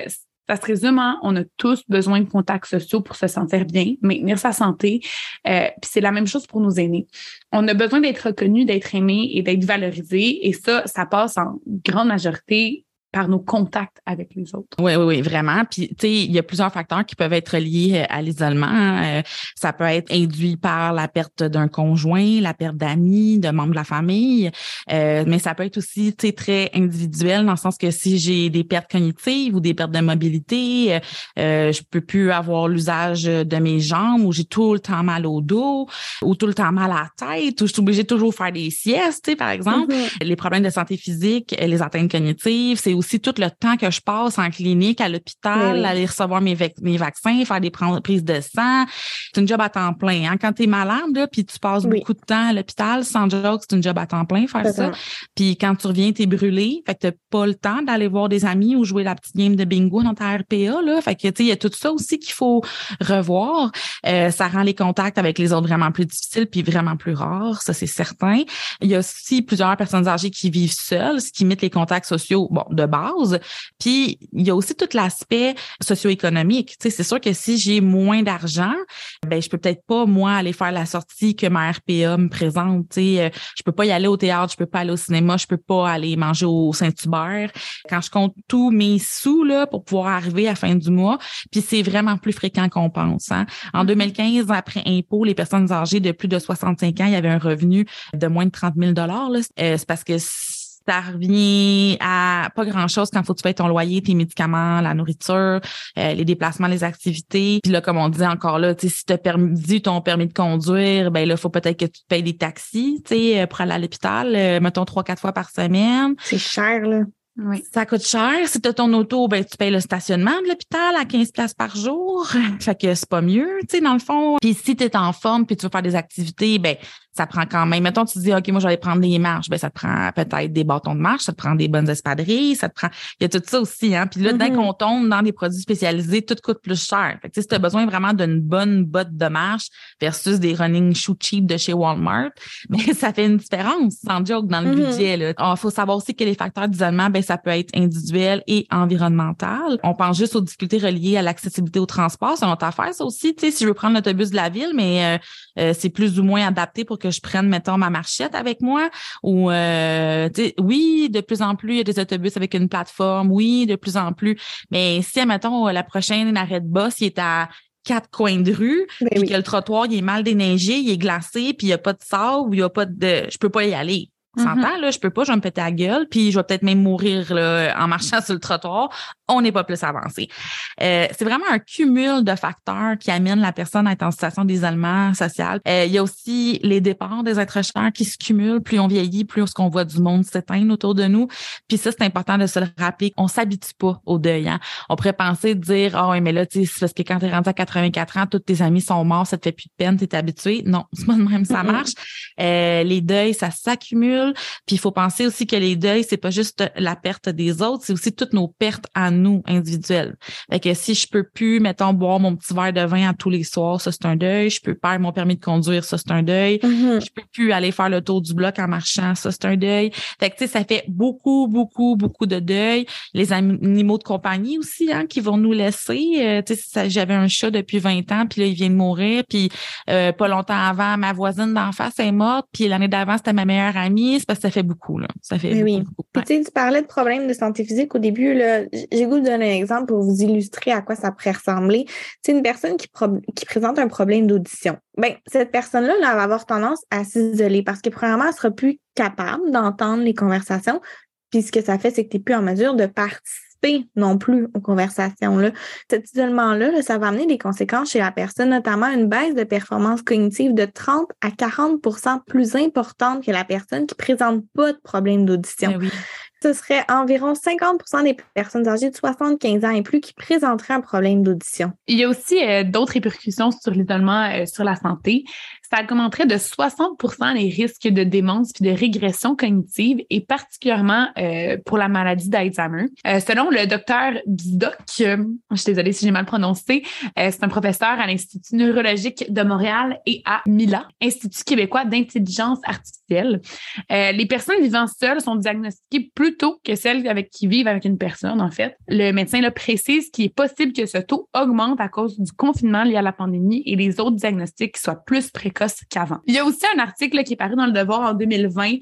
ça se résume en on a tous besoin de contacts sociaux pour se sentir bien, maintenir sa santé. Euh, puis c'est la même chose pour nos aînés. On a besoin d'être reconnu, d'être aimé et d'être valorisé. Et ça, ça passe en grande majorité par nos contacts avec les autres. Oui, oui, oui, vraiment. Puis, tu sais, il y a plusieurs facteurs qui peuvent être liés euh, à l'isolement. Hein. Euh, ça peut être induit par la perte d'un conjoint, la perte d'amis, de membres de la famille, euh, mais ça peut être aussi, tu sais, très individuel dans le sens que si j'ai des pertes cognitives ou des pertes de mobilité, euh, je peux plus avoir l'usage de mes jambes ou j'ai tout le temps mal au dos ou tout le temps mal à la tête ou je suis obligée de toujours faire des siestes, tu sais, par exemple. Mm-hmm. Les problèmes de santé physique, les atteintes cognitives, c'est aussi tout le temps que je passe en clinique, à l'hôpital, aller recevoir mes, mes vaccins, faire des prises de sang. C'est une job à temps plein. Hein? Quand tu es malade, là, puis tu passes beaucoup de temps à l'hôpital, sans joke, c'est une job à temps plein faire ça. Puis quand tu reviens, tu es brûlé. Fait que tu pas le temps d'aller voir des amis ou jouer la petite game de bingo dans ta RPA. Là. Fait que il y a tout ça aussi qu'il faut revoir. Euh, ça rend les contacts avec les autres vraiment plus difficiles puis vraiment plus rares, ça c'est certain. Il y a aussi plusieurs personnes âgées qui vivent seules, ce qui met les contacts sociaux bon de base. Puis il y a aussi tout l'aspect socio-économique. Tu sais, c'est sûr que si j'ai moins d'argent, ben je peux peut-être pas moi aller faire la sortie que ma RPA me présente. Tu sais, euh, je peux pas y aller au théâtre, je peux pas aller au cinéma, je peux pas aller manger au Saint-Hubert. Quand je compte tous mes sous là pour pouvoir arriver à la fin du mois, puis c'est vraiment plus fréquent qu'on pense. Hein. En 2015, mm-hmm. après impôt, les personnes âgées de plus de 65 ans, il y avait un revenu de moins de 30 000 dollars. Euh, c'est parce que ça revient à pas grand-chose quand faut que tu payes ton loyer, tes médicaments, la nourriture, euh, les déplacements, les activités. Puis là, comme on dit encore là, si tu as perdu ton permis de conduire, ben là, faut peut-être que tu te payes des taxis, tu sais, euh, pour aller à l'hôpital, euh, mettons trois, quatre fois par semaine. C'est cher, là. Oui. Ça coûte cher. Si tu as ton auto, ben, tu payes le stationnement de l'hôpital à 15 places par jour. fait que c'est pas mieux, tu sais, dans le fond. Puis si tu es en forme puis tu veux faire des activités, ben ça prend quand même. Mettons, tu dis, OK, moi, je vais prendre des marches. Ben, ça te prend peut-être des bâtons de marche, ça te prend des bonnes espadrilles, ça te prend. Il y a tout ça aussi, hein. Puis là, dès mm-hmm. qu'on tombe dans des produits spécialisés, tout coûte plus cher. Fait que, si tu as besoin vraiment d'une bonne botte de marche versus des running shoes cheap de chez Walmart, mais ben, ça fait une différence, sans joke, dans le mm-hmm. budget. Là. Il faut savoir aussi que les facteurs d'isolement, ben, ça peut être individuel et environnemental. On pense juste aux difficultés reliées à l'accessibilité au transport. C'est notre affaire, ça aussi. Tu sais, si je veux prendre l'autobus de la ville, mais euh, euh, c'est plus ou moins adapté pour que je prenne, mettons, ma marchette avec moi. Ou euh, oui, de plus en plus, il y a des autobus avec une plateforme. Oui, de plus en plus. Mais si, mettons, la prochaine arrêt de boss, il est à quatre coins de rue, ben puis que le trottoir, il est mal déneigé, il est glacé, puis il n'y a pas de sable, il n'y a pas de... Je peux pas y aller. Mm là, je peux pas, je vais me péter la gueule, puis je vais peut-être même mourir là, en marchant sur le trottoir. On n'est pas plus avancé. Euh, c'est vraiment un cumul de facteurs qui amène la personne à être en situation d'isolement social. Euh, il y a aussi les départs des êtres chers qui se cumulent. Plus on vieillit, plus on voit du monde s'éteindre autour de nous. Puis ça, c'est important de se le rappeler. On s'habitue pas au deuil. Hein. On pourrait penser dire, oh, mais là, tu sais, parce que quand tu es rendu à 84 ans, tous tes amis sont morts, ça te fait plus de peine, tu es habitué. Non, c'est pas de même ça marche. Euh, les deuils, ça s'accumule puis il faut penser aussi que les deuils, c'est pas juste la perte des autres, c'est aussi toutes nos pertes à nous individuelles. Fait que si je peux plus, mettons, boire mon petit verre de vin à tous les soirs, ça c'est un deuil. Je peux perdre mon permis de conduire, ça c'est un deuil. Mm-hmm. Je peux plus aller faire le tour du bloc en marchant, ça c'est un deuil. Fait que tu sais, ça fait beaucoup, beaucoup, beaucoup de deuil. Les animaux de compagnie aussi, hein, qui vont nous laisser. Euh, tu sais, j'avais un chat depuis 20 ans, puis là il vient de mourir, puis euh, pas longtemps avant, ma voisine d'en face est morte, puis l'année d'avant c'était ma meilleure amie premier, c'est parce que ça fait beaucoup. Là. Ça fait oui. beaucoup. Puis, tu sais, tu parlais de problèmes de santé physique au début. J'ai goût de donner un exemple pour vous illustrer à quoi ça pourrait ressembler. C'est une personne qui, présente un problème d'audition. Ben, cette personne-là, là, va avoir tendance à s'isoler parce que, premièrement, elle sera plus capable d'entendre les conversations. Puis, ce que ça fait, c'est que tu n'es plus en mesure de participer non plus aux conversations. Là. Cet isolement-là, là, ça va amener des conséquences chez la personne, notamment une baisse de performance cognitive de 30 à 40% plus importante que la personne qui présente pas de problème d'audition. Ben oui. Ce serait environ 50% des personnes âgées de 75 ans et plus qui présenteraient un problème d'audition. Il y a aussi euh, d'autres répercussions sur l'isolement euh, sur la santé. Ça augmenterait de 60 les risques de démence puis de régression cognitive et particulièrement euh, pour la maladie d'Alzheimer. Euh, selon le docteur Bidoc, euh, je suis désolée si j'ai mal prononcé, euh, c'est un professeur à l'Institut neurologique de Montréal et à MILA, Institut québécois d'intelligence artificielle. Les personnes vivant seules sont diagnostiquées plus tôt que celles avec qui vivent avec une personne, en fait. Le médecin là, précise qu'il est possible que ce taux augmente à cause du confinement lié à la pandémie et les autres diagnostics soient plus précoces qu'avant. Il y a aussi un article qui est paru dans Le Devoir en 2020,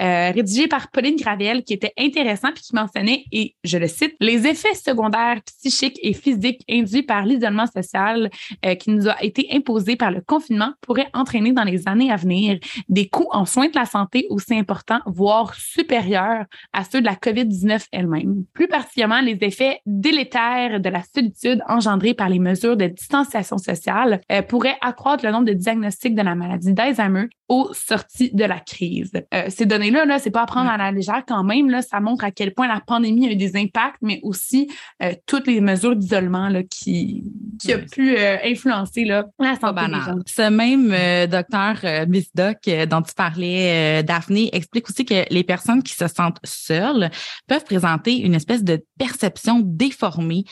euh, rédigé par Pauline Gravel, qui était intéressant puis qui mentionnait, et je le cite, les effets secondaires psychiques et physiques induits par l'isolement social euh, qui nous a été imposé par le confinement pourraient entraîner dans les années à venir des coûts en soins de la santé aussi importants, voire supérieurs à ceux de la COVID-19 elle-même. Plus particulièrement, les effets délétères de la solitude engendrée par les mesures de distanciation sociale euh, pourraient accroître le nombre de diagnostics de la maladie d'Alzheimer aux sorties de la crise. Euh, ces données-là, là, c'est pas à prendre à la légère quand même. Là, ça montre à quel point la pandémie a eu des impacts, mais aussi euh, toutes les mesures d'isolement qui, qui a pu euh, influencer là, la santé des gens. Ce même docteur Miss Doc euh, dont tu parlais, Daphné, explique aussi que les personnes qui se sentent seules peuvent présenter une espèce de perception déformée,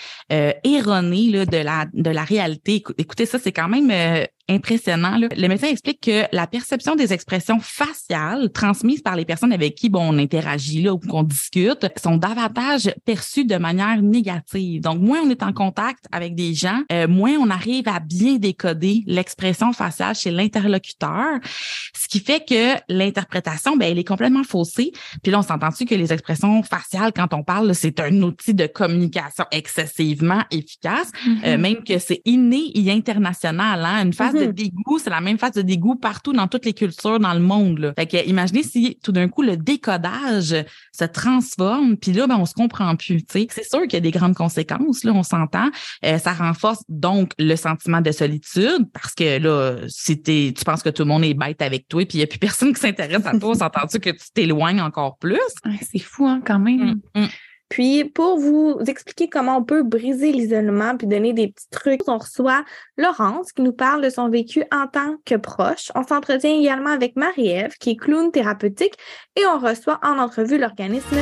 erronée là, de la de la réalité. Écou- Écoutez, ça, c'est quand même impressionnant. Là. Le médecin explique que la perception des expressions faciales transmises par les personnes avec qui bon, on interagit là, ou qu'on discute sont davantage perçues de manière négative. Donc, moins on est en contact avec des gens, euh, moins on arrive à bien décoder l'expression faciale chez l'interlocuteur, ce qui fait que l'interprétation, ben, elle est complètement faussée. Puis là, on s'entend-tu que les expressions faciales, quand on parle, c'est un outil de communication excessivement efficace, euh, même que c'est inné et international. Hein? Une phase de Mhm. dégoût, c'est la même phase de dégoût partout dans toutes les cultures dans le monde. Là. Fait que imaginez si tout d'un coup le décodage se transforme, puis là, ben, on se comprend plus. tu sais. C'est sûr qu'il y a des grandes conséquences, là, on s'entend. Euh, ça renforce donc le sentiment de solitude parce que là, si t'es- tu penses que tout le monde est bête avec toi, puis il n'y a plus personne qui s'intéresse à toi, s'entends-tu que tu t'éloignes encore plus? Ouais, c'est fou hein, quand même. Mm, mm. Puis, pour vous expliquer comment on peut briser l'isolement puis donner des petits trucs, on reçoit Laurence qui nous parle de son vécu en tant que proche. On s'entretient également avec Marie-Ève qui est clown thérapeutique et on reçoit en entrevue l'organisme.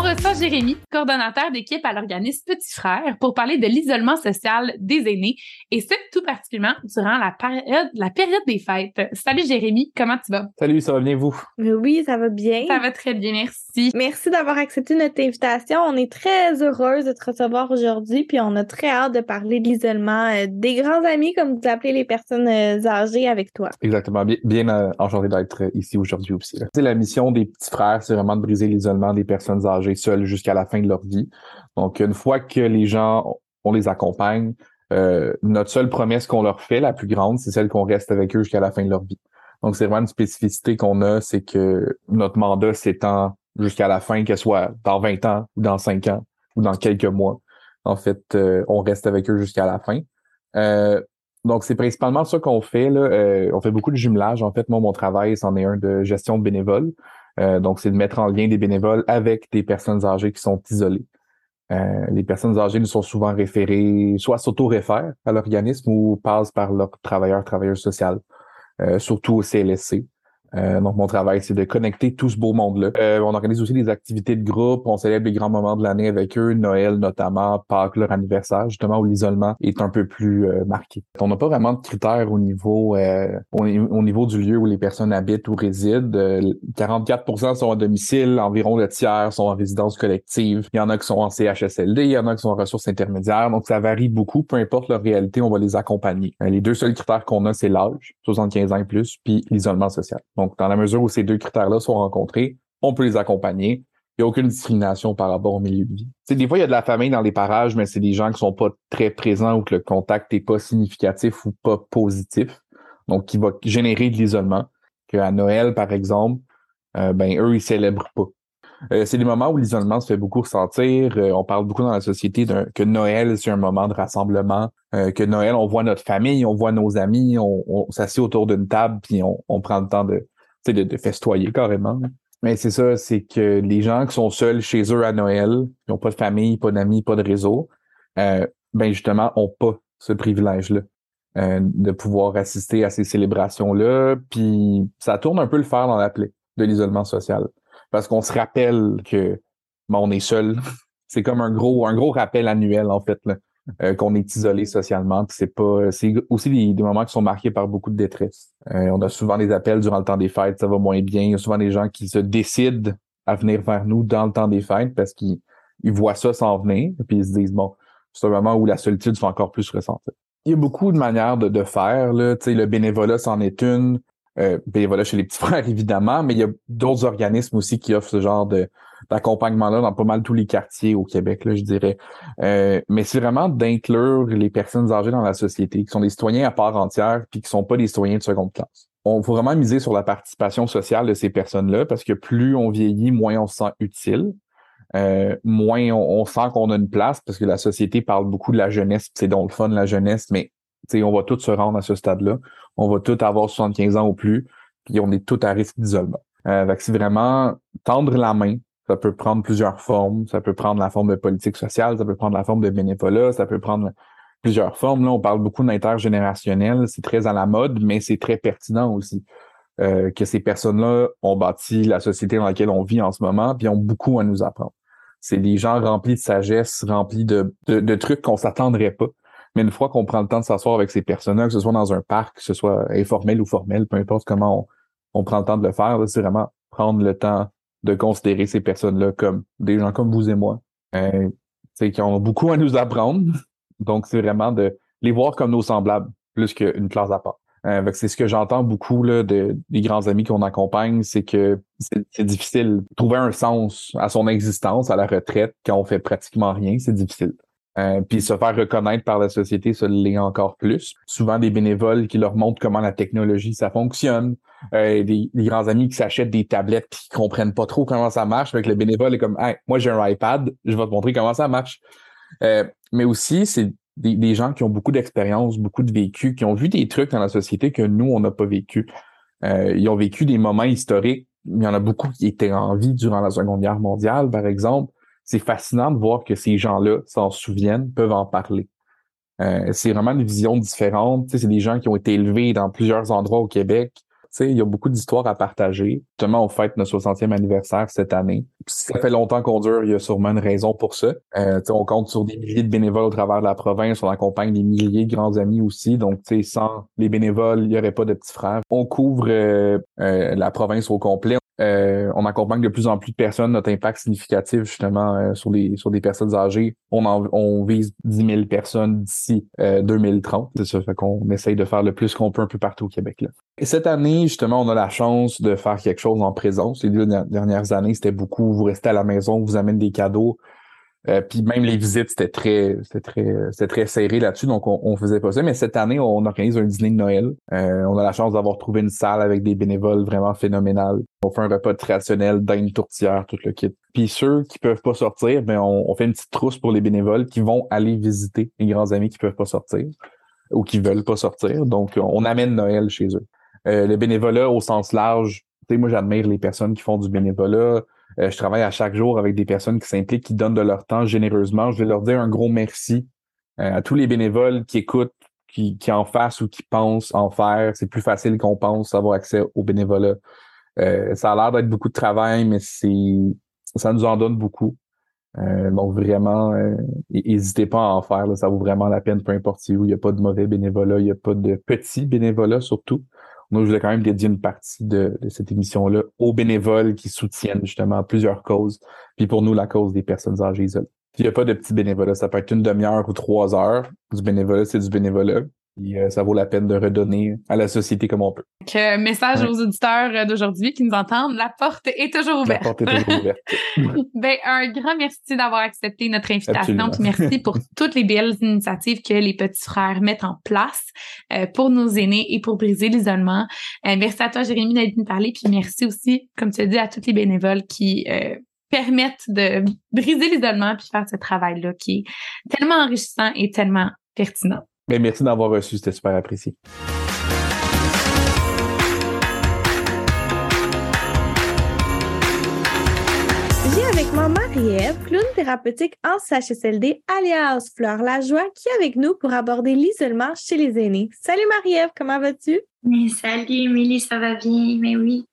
On reçoit Jérémy, coordonnateur d'équipe à l'organisme Petit Frère, pour parler de l'isolement social des aînés, et ce, tout particulièrement durant la période, la période des fêtes. Salut Jérémy, comment tu vas? Salut, ça va bien vous? Oui, ça va bien. Ça va très bien, merci. Merci d'avoir accepté notre invitation. On est très heureuse de te recevoir aujourd'hui, puis on a très hâte de parler de l'isolement euh, des grands amis, comme vous appelez les personnes euh, âgées avec toi. Exactement. Bien, bien euh, enchanté d'être ici aujourd'hui aussi. là. La mission des petits frères, c'est vraiment de briser l'isolement des personnes âgées seules jusqu'à la fin de leur vie. Donc, une fois que les gens, on les accompagne, euh, notre seule promesse qu'on leur fait, la plus grande, c'est celle qu'on reste avec eux jusqu'à la fin de leur vie. Donc, c'est vraiment une spécificité qu'on a, c'est que notre mandat s'étend jusqu'à la fin, qu'elle soit dans 20 ans ou dans 5 ans ou dans quelques mois. En fait, euh, on reste avec eux jusqu'à la fin. Euh, donc, c'est principalement ça qu'on fait. Là. On fait beaucoup de jumelage. En fait, moi, mon travail, c'en est un de gestion de bénévoles. Euh, donc, c'est de mettre en lien des bénévoles avec des personnes âgées qui sont isolées. Euh, les personnes âgées nous sont souvent référées, soit s'auto-réfèrent à l'organisme ou passent par leur travailleur, travailleuse sociale, euh, surtout au CLSC. Euh, donc, mon travail, c'est de connecter tout ce beau monde-là. Euh, on organise aussi des activités de groupe. On célèbre les grands moments de l'année avec eux, Noël notamment, Pâques, leur anniversaire, justement, où l'isolement est un peu plus euh, marqué. On n'a pas vraiment de critères au niveau au, niveau du lieu où les personnes habitent ou résident. 44% sont à domicile, environ le tiers sont en résidence collective. Il y en a qui sont en CHSLD, il y en a qui sont en ressources intermédiaires. Donc, ça varie beaucoup. Peu importe leur réalité, on va les accompagner. les deux seuls critères qu'on a, c'est l'âge, 75 ans et plus, puis l'isolement social. Donc, dans la mesure où ces deux critères-là sont rencontrés, on peut les accompagner. Il n'y a aucune discrimination par rapport au milieu de vie. T'sais, des fois, il y a de la famille dans les parages, mais c'est des gens qui sont pas très présents ou que le contact n'est pas significatif ou pas positif. Donc, qui va générer de l'isolement. Qu'à Noël, par exemple, euh, ben, eux, ils célèbrent pas. Euh, c'est des moments où l'isolement se fait beaucoup ressentir. Euh, on parle beaucoup dans la société que Noël, c'est un moment de rassemblement. que Noël, on voit notre famille, on voit nos amis, on, on s'assied autour d'une table, puis on, prend le temps de, de, de festoyer carrément. Mais c'est ça, c'est que les gens qui sont seuls chez eux à Noël, qui n'ont pas de famille, pas d'amis, pas de réseau, euh, ben justement, ont pas ce privilège-là euh, de pouvoir assister à ces célébrations-là. Puis ça tourne un peu le fer dans la plaie de l'isolement social. Parce qu'on se rappelle que ben, on est seul. c'est comme un gros, un gros rappel annuel, en fait. Là. Euh, qu'on est isolé socialement. C'est pas, c'est aussi des, moments qui sont marqués par beaucoup de détresse. Euh, on a souvent des appels durant le temps des fêtes, ça va moins bien. Il y a souvent des gens qui se décident à venir vers nous dans le temps des fêtes parce qu'ils ils voient ça s'en venir, puis ils se disent bon, c'est un moment où la solitude fait encore plus ressentir. Il y a beaucoup de manières de, de faire. Là. le bénévolat, c'en est une. Euh, bénévolat chez les petits frères, évidemment, mais il y a d'autres organismes aussi qui offrent ce genre de, d'accompagnement-là dans pas mal tous les quartiers au Québec, là, je dirais. Euh, mais c'est vraiment d'inclure les personnes âgées dans la société, qui sont des citoyens à part entière, puis qui sont pas des citoyens de seconde classe. On faut vraiment miser sur la participation sociale de ces personnes-là, parce que plus on vieillit, moins on se sent utile. Euh, moins on, sent qu'on a une place parce que la société parle beaucoup de la jeunesse, c'est donc le fun la jeunesse, mais on va tous se rendre à ce stade-là. On va tous avoir 75 ans ou plus, puis on est tous à risque d'isolement. Euh, c'est vraiment tendre la main ça peut prendre plusieurs formes. Ça peut prendre la forme de politique sociale, ça peut prendre la forme de bénévolat, ça peut prendre plusieurs formes. Là, on parle beaucoup d'intergénérationnel. C'est très à la mode, mais c'est très pertinent aussi. Euh, que ces personnes-là ont bâti la société dans laquelle on vit en ce moment, puis ont beaucoup à nous apprendre. C'est des gens remplis de sagesse, remplis de, trucs qu'on s'attendrait pas. Mais une fois qu'on prend le temps de s'asseoir avec ces personnes-là, que ce soit dans un parc, que ce soit informel ou formel, peu importe comment on prend le temps de le faire, c'est vraiment prendre le temps de considérer ces personnes-là comme des gens comme vous et moi, euh, qui ont beaucoup à nous apprendre. Donc, c'est vraiment de les voir comme nos semblables, plus qu'une classe à part. Euh, c'est ce que j'entends beaucoup là, de, des grands amis qu'on accompagne, c'est que c'est difficile trouver un sens à son existence, à la retraite, quand on fait pratiquement rien, c'est difficile. Euh, puis se faire reconnaître par la société, ça l'est encore plus. Souvent des bénévoles qui leur montrent comment la technologie ça fonctionne, euh, des, grands amis qui s'achètent des tablettes qui comprennent pas trop comment ça marche. Avec le bénévole est comme, hey, moi j'ai un iPad, je vais te montrer comment ça marche. Euh, mais aussi c'est des, des, gens qui ont beaucoup d'expérience, beaucoup de vécu, qui ont vu des trucs dans la société que nous on n'a pas vécu. Euh, ils ont vécu des moments historiques. Il y en a beaucoup qui étaient en vie durant la Seconde Guerre mondiale, par exemple c'est fascinant de voir que ces gens-là s'en souviennent, peuvent en parler. Euh, c'est vraiment une vision différente. c'est des gens qui ont été élevés dans plusieurs endroits au Québec. il y a beaucoup d'histoires à partager. Justement, on fête notre 60e anniversaire cette année. ça fait longtemps qu'on dure, il y a sûrement une raison pour ça. Euh, on compte sur des milliers de bénévoles au travers de la province. On accompagne des milliers de grands amis aussi. Donc, sans les bénévoles, il n'y aurait pas de petits frères. On couvre euh, la province au complet. Euh, on accompagne de plus en plus de personnes. Notre impact significatif, justement, euh, sur les sur des personnes âgées, on, on vise 10 000 personnes d'ici 2030. Euh, C'est ça, fait qu'on essaye de faire le plus qu'on peut un peu partout au Québec. Et cette année, justement, on a la chance de faire quelque chose en présence. Les deux dernières années, c'était beaucoup, vous restez à la maison, vous amène des cadeaux. Euh, puis même les visites, c'était très, c'était très, c'était très serré là-dessus, donc on, on faisait pas ça. Mais cette année, on organise un dîner de Noël. Euh, on a la chance d'avoir trouvé une salle avec des bénévoles vraiment phénoménales. On fait un repas traditionnel, une tourtière, tout le kit. Puis ceux qui peuvent pas sortir, ben on, fait une petite trousse pour les bénévoles qui vont aller visiter les grands amis qui peuvent pas sortir ou qui veulent pas sortir. Donc on amène Noël chez eux. Euh, le bénévolat au sens large, tu sais, moi j'admire les personnes qui font du bénévolat. Euh, je travaille à chaque jour avec des personnes qui s'impliquent, qui donnent de leur temps généreusement. Je vais leur dire un gros merci euh, à tous les bénévoles qui écoutent qui, qui en fassent ou qui pensent en faire, c'est plus facile qu'on pense avoir accès au bénévolat. Euh, ça a l'air d'être beaucoup de travail, mais c'est ça nous en donne beaucoup. Euh, donc vraiment, n'hésitez pas à en faire. ça vaut vraiment la peine, peu importe où. Il n'y a pas de mauvais bénévolat, il n'y a pas de petits bénévolats surtout. Moi, je voulais quand même dédier une partie de, cette émission-là aux bénévoles qui soutiennent justement plusieurs causes. Puis pour nous, la cause des personnes âgées isolées. il n'y a pas de petits bénévolat. Ça peut être une demi-heure ou trois heures. Du bénévolat, c'est du bénévolat. Euh, ça vaut la peine de redonner à la société comme on peut. Que message aux auditeurs euh, d'aujourd'hui qui nous entendent, la porte est toujours ouverte. La porte est toujours ouverte. ben, un grand merci d'avoir accepté notre invitation. Puis merci pour toutes les belles initiatives que les petits frères mettent en place euh, pour nos aînés et pour briser l'isolement. merci à toi, Jérémy, d'être venu parler. Puis merci aussi, comme tu as dit, à tous les bénévoles qui permettent de briser l'isolement puis faire ce travail-là qui est tellement enrichissant et tellement pertinent. Merci d'avoir reçu, c'était super apprécié. J'ai avec moi Marie-Ève, clown thérapeutique en CHSLD, alias Fleur Lajoie, qui est avec nous pour aborder l'isolement chez les aînés. Salut Marie-Ève, comment vas-tu? Mais salut, Émilie, ça va bien, mais oui.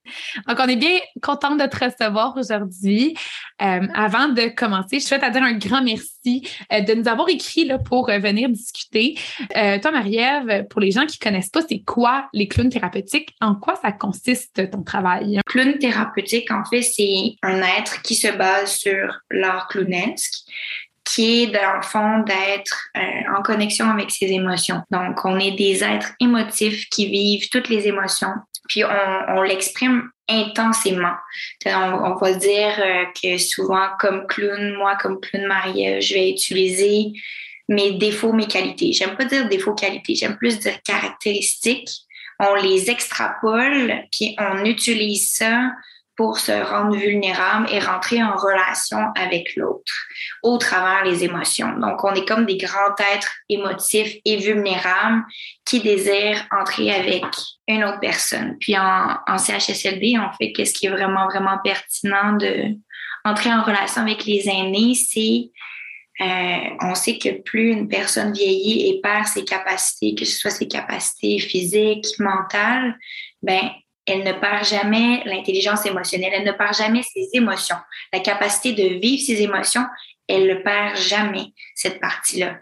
Donc, on est bien contente de te recevoir aujourd'hui. Euh, avant de commencer, je souhaite à dire un grand merci euh, de nous avoir écrit là, pour euh, venir discuter. toi, Marie-Ève, pour les gens qui connaissent pas, c'est quoi les clowns thérapeutiques? En quoi ça consiste ton travail? Clown thérapeutique, en fait, c'est un être qui se base sur l'art clownesque qui est dans le fond d'être euh, en connexion avec ses émotions. Donc, on est des êtres émotifs qui vivent toutes les émotions, puis on, l'exprime intensément. On, va dire euh, que souvent, comme clown, moi, comme clown Marie, je vais utiliser mes défauts, mes qualités. J'aime pas dire défauts, qualités, j'aime plus dire caractéristiques. On les extrapole, puis on utilise ça pour se rendre vulnérable et rentrer en relation avec l'autre au travers les émotions. Donc, on est comme des grands êtres émotifs et vulnérables qui désirent entrer avec une autre personne. Puis en, CHSLD, on fait qu'est-ce qui est vraiment, vraiment pertinent de entrer en relation avec les aînés, c'est euh, on sait que plus une personne vieillit et perd ses capacités, que ce soit ses capacités physiques, mentales, ben elle ne perd jamais l'intelligence émotionnelle, elle ne perd jamais ses émotions. La capacité de vivre ses émotions, elle ne perd jamais, cette partie-là.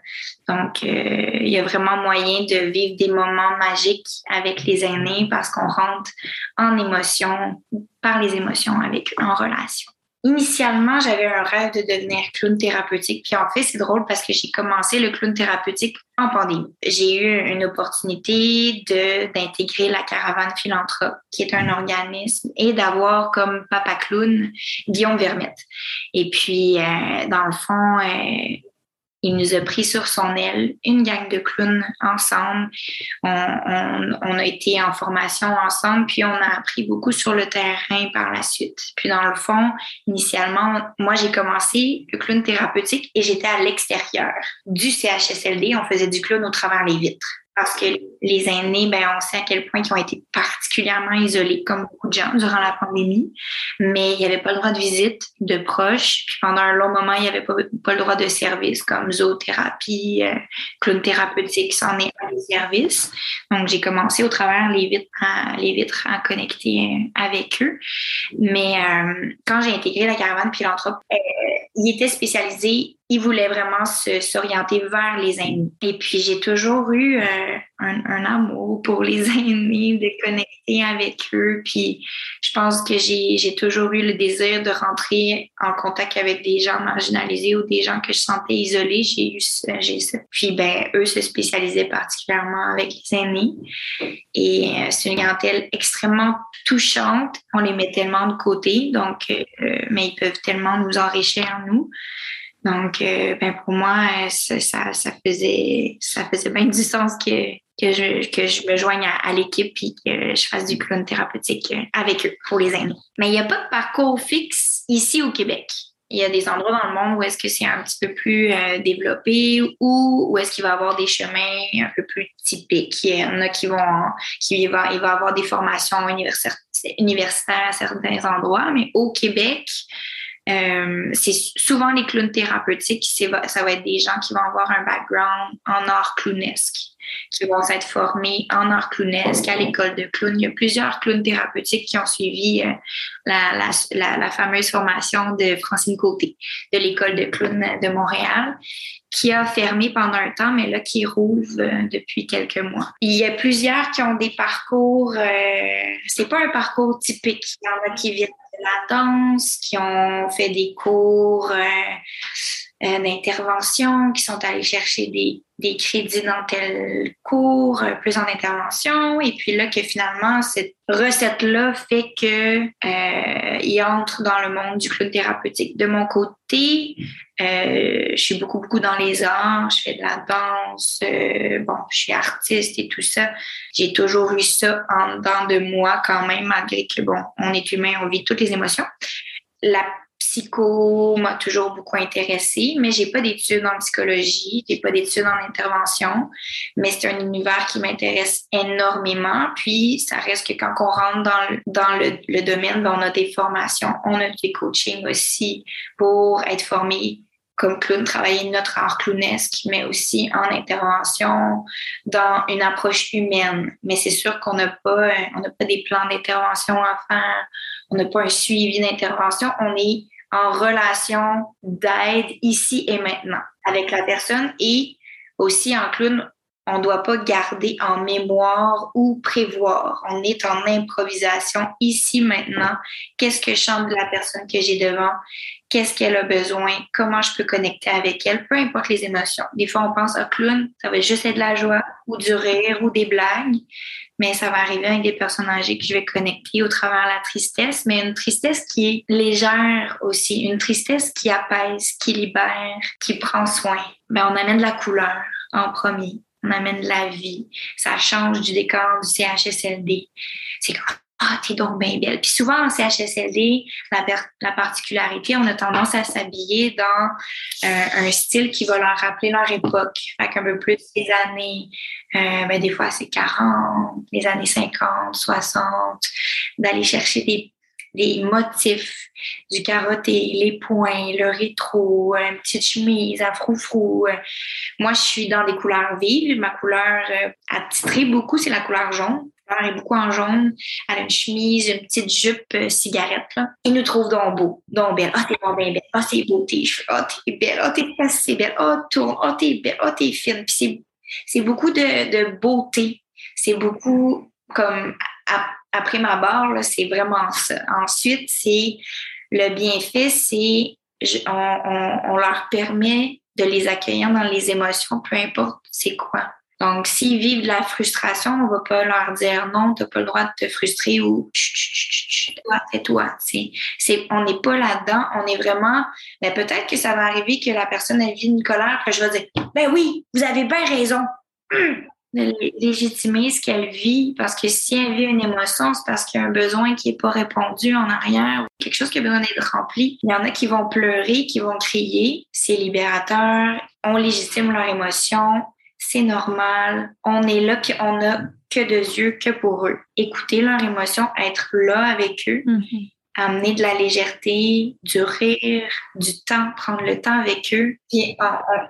Donc, euh, il y a vraiment moyen de vivre des moments magiques avec les aînés parce qu'on rentre en émotion, par les émotions avec eux, en relation. Initialement, j'avais un rêve de devenir clown thérapeutique. Puis en fait, c'est drôle parce que j'ai commencé le clown thérapeutique en pandémie. J'ai eu une opportunité de d'intégrer la caravane philanthrope, qui est un organisme, et d'avoir comme papa clown Guillaume Vermette. Et puis, euh, dans le fond, euh, il nous a pris sur son aile, une gang de clowns ensemble. On, a été en formation ensemble, puis on a appris beaucoup sur le terrain par la suite. Puis dans le fond, initialement, moi j'ai commencé le clown thérapeutique et j'étais à l'extérieur du CHSLD. On faisait du clown au travers les vitres parce que les aînés, ben, on sait à quel point ils ont été particulièrement isolés, comme beaucoup de gens, durant la pandémie. Mais il n'y avait pas le droit de visite de proches. Puis pendant un long moment, il n'y avait pas, le droit de service comme zoothérapie, euh, clown thérapeutique, c'en est un des services. Donc, j'ai commencé au travers les vitres, à, les vitres à connecter euh, avec eux. Mais euh, quand j'ai intégré la caravane philanthrope, euh, il était spécialisé il voulait vraiment s'orienter vers les aînés. Et puis, j'ai toujours eu euh, un, amour pour les aînés, de connecter avec eux. Puis, je pense que j'ai toujours eu le désir de rentrer en contact avec des gens marginalisés ou des gens que je sentais isolés. J'ai eu ça. Puis, ben, eux se spécialisaient particulièrement avec les aînés. Et euh, c'est une clientèle extrêmement touchante. On les met tellement de côté, donc, euh, mais ils peuvent tellement nous enrichir, nous. Donc, euh, ben pour moi, ça, ça, faisait ça faisait bien du sens que, que, je, que je me joigne à, l'équipe et que je fasse du clown thérapeutique avec eux pour les aînés. Mais il n'y a pas de parcours fixe ici au Québec. Il y a des endroits dans le monde où est-ce que c'est un petit peu plus euh, développé ou où est-ce qu'il va y avoir des chemins un peu plus typiques. Il y en a qui vont, qui va, il va avoir des formations universitaires à certains endroits, mais au Québec, Euh, c'est souvent les clowns thérapeutiques, ça va être des gens qui vont avoir un background en art clownesque qui vont être formés en art clownesque à l'école de clown. Il y a plusieurs clowns thérapeutiques qui ont suivi euh, la, fameuse formation de Francine Côté de l'école de clown de Montréal qui a fermé pendant un temps, mais là qui rouvre euh, depuis quelques mois. Il y a plusieurs qui ont des parcours, euh, c'est pas un parcours typique. Il y en a qui viennent de la danse, qui ont fait des cours euh, euh, d'intervention, qui sont allés chercher des, des crédits dans tel cours, euh, plus en intervention, et puis là que finalement cette recette-là fait que euh, il entre dans le monde du club thérapeutique. De mon côté, euh, je suis beaucoup beaucoup dans les arts, je fais de la danse, euh, bon, je suis artiste et tout ça. J'ai toujours eu ça en dedans de moi quand même, malgré que bon, on est humain, on vit toutes les émotions. Psycho m'a toujours beaucoup intéressée, mais j'ai pas d'études en psychologie, j'ai pas d'études en intervention, mais c'est un univers qui m'intéresse énormément. Puis ça reste que quand on rentre dans le, dans le, domaine, ben, on a des formations, on a des coachings aussi pour être formé comme clown, travailler notre art clownesque, mais aussi en intervention dans une approche humaine. Mais c'est sûr qu'on n'a pas, n'a pas des plans d'intervention à faire, on n'a pas un suivi d'intervention, on est en relation d'aide ici et maintenant avec la personne et aussi en clown, on ne doit pas garder en mémoire ou prévoir. On est en improvisation ici maintenant. Qu'est-ce que chante la personne que j'ai devant? Qu'est-ce qu'elle a besoin? Comment je peux connecter avec elle? Peu importe les émotions. Des fois, on pense à clown, ça va juste être de la joie ou du rire ou des blagues mais ça va arriver avec des personnes âgées que je vais connecter au travers la tristesse, mais une tristesse qui est légère aussi, une tristesse qui apaise, qui libère, qui prend soin. Ben, on amène de la couleur en premier, on amène de la vie. Ça change du décor du CHSLD. C'est ah, t'es donc bien belle. Puis souvent en CHSLD, la, la particularité, on a tendance à s'habiller dans euh, un style qui va leur rappeler leur époque. Fait qu'un peu plus des années, euh, ben, des fois c'est 40, les années 50, 60, d'aller chercher des, des motifs, du carotté, les points, le rétro, une petite chemise à froufrou. Moi, je suis dans des couleurs vives. Ma couleur euh, attitrée beaucoup, c'est la couleur jaune elle est beaucoup en jaune. Elle a une chemise, une petite jupe euh, cigarette. Là. Il nous trouve donc beau, donc belle. Ah, t'es pas bien belle. Ah, c'est beau tes cheveux. Ah, t'es belle. Ah, t'es c'est belle. Ah, tourne. Ah, t'es belle. Ah, t'es fine. Puis c'est beaucoup de, de beauté. C'est beaucoup comme après ma barre, c'est vraiment ça. Ensuite, c'est le bienfait, c'est on, on, on leur permet de les accueillir dans les émotions, peu importe c'est quoi. Donc, s'ils vivent de la frustration, on va pas leur dire non, tu n'as pas le droit de te frustrer ou toi, tais-toi. C'est, on n'est pas là-dedans. On est vraiment, mais ben, peut-être que ça va arriver que la personne elle vit une colère, que je vais dire, ben oui, vous avez bien raison. De légitimer ce qu'elle vit, parce que si elle vit une émotion, c'est parce qu'il y a un besoin qui n'est pas répondu en arrière, quelque chose qui a besoin d'être rempli. Il y en a qui vont pleurer, qui vont crier. C'est libérateur. On légitime leur émotion c'est normal. On est là, puis on a que de yeux que pour eux. Écouter leurs émotions, être là avec eux, mm-hmm. amener de la légèreté, du rire, du temps, prendre le temps avec eux. Puis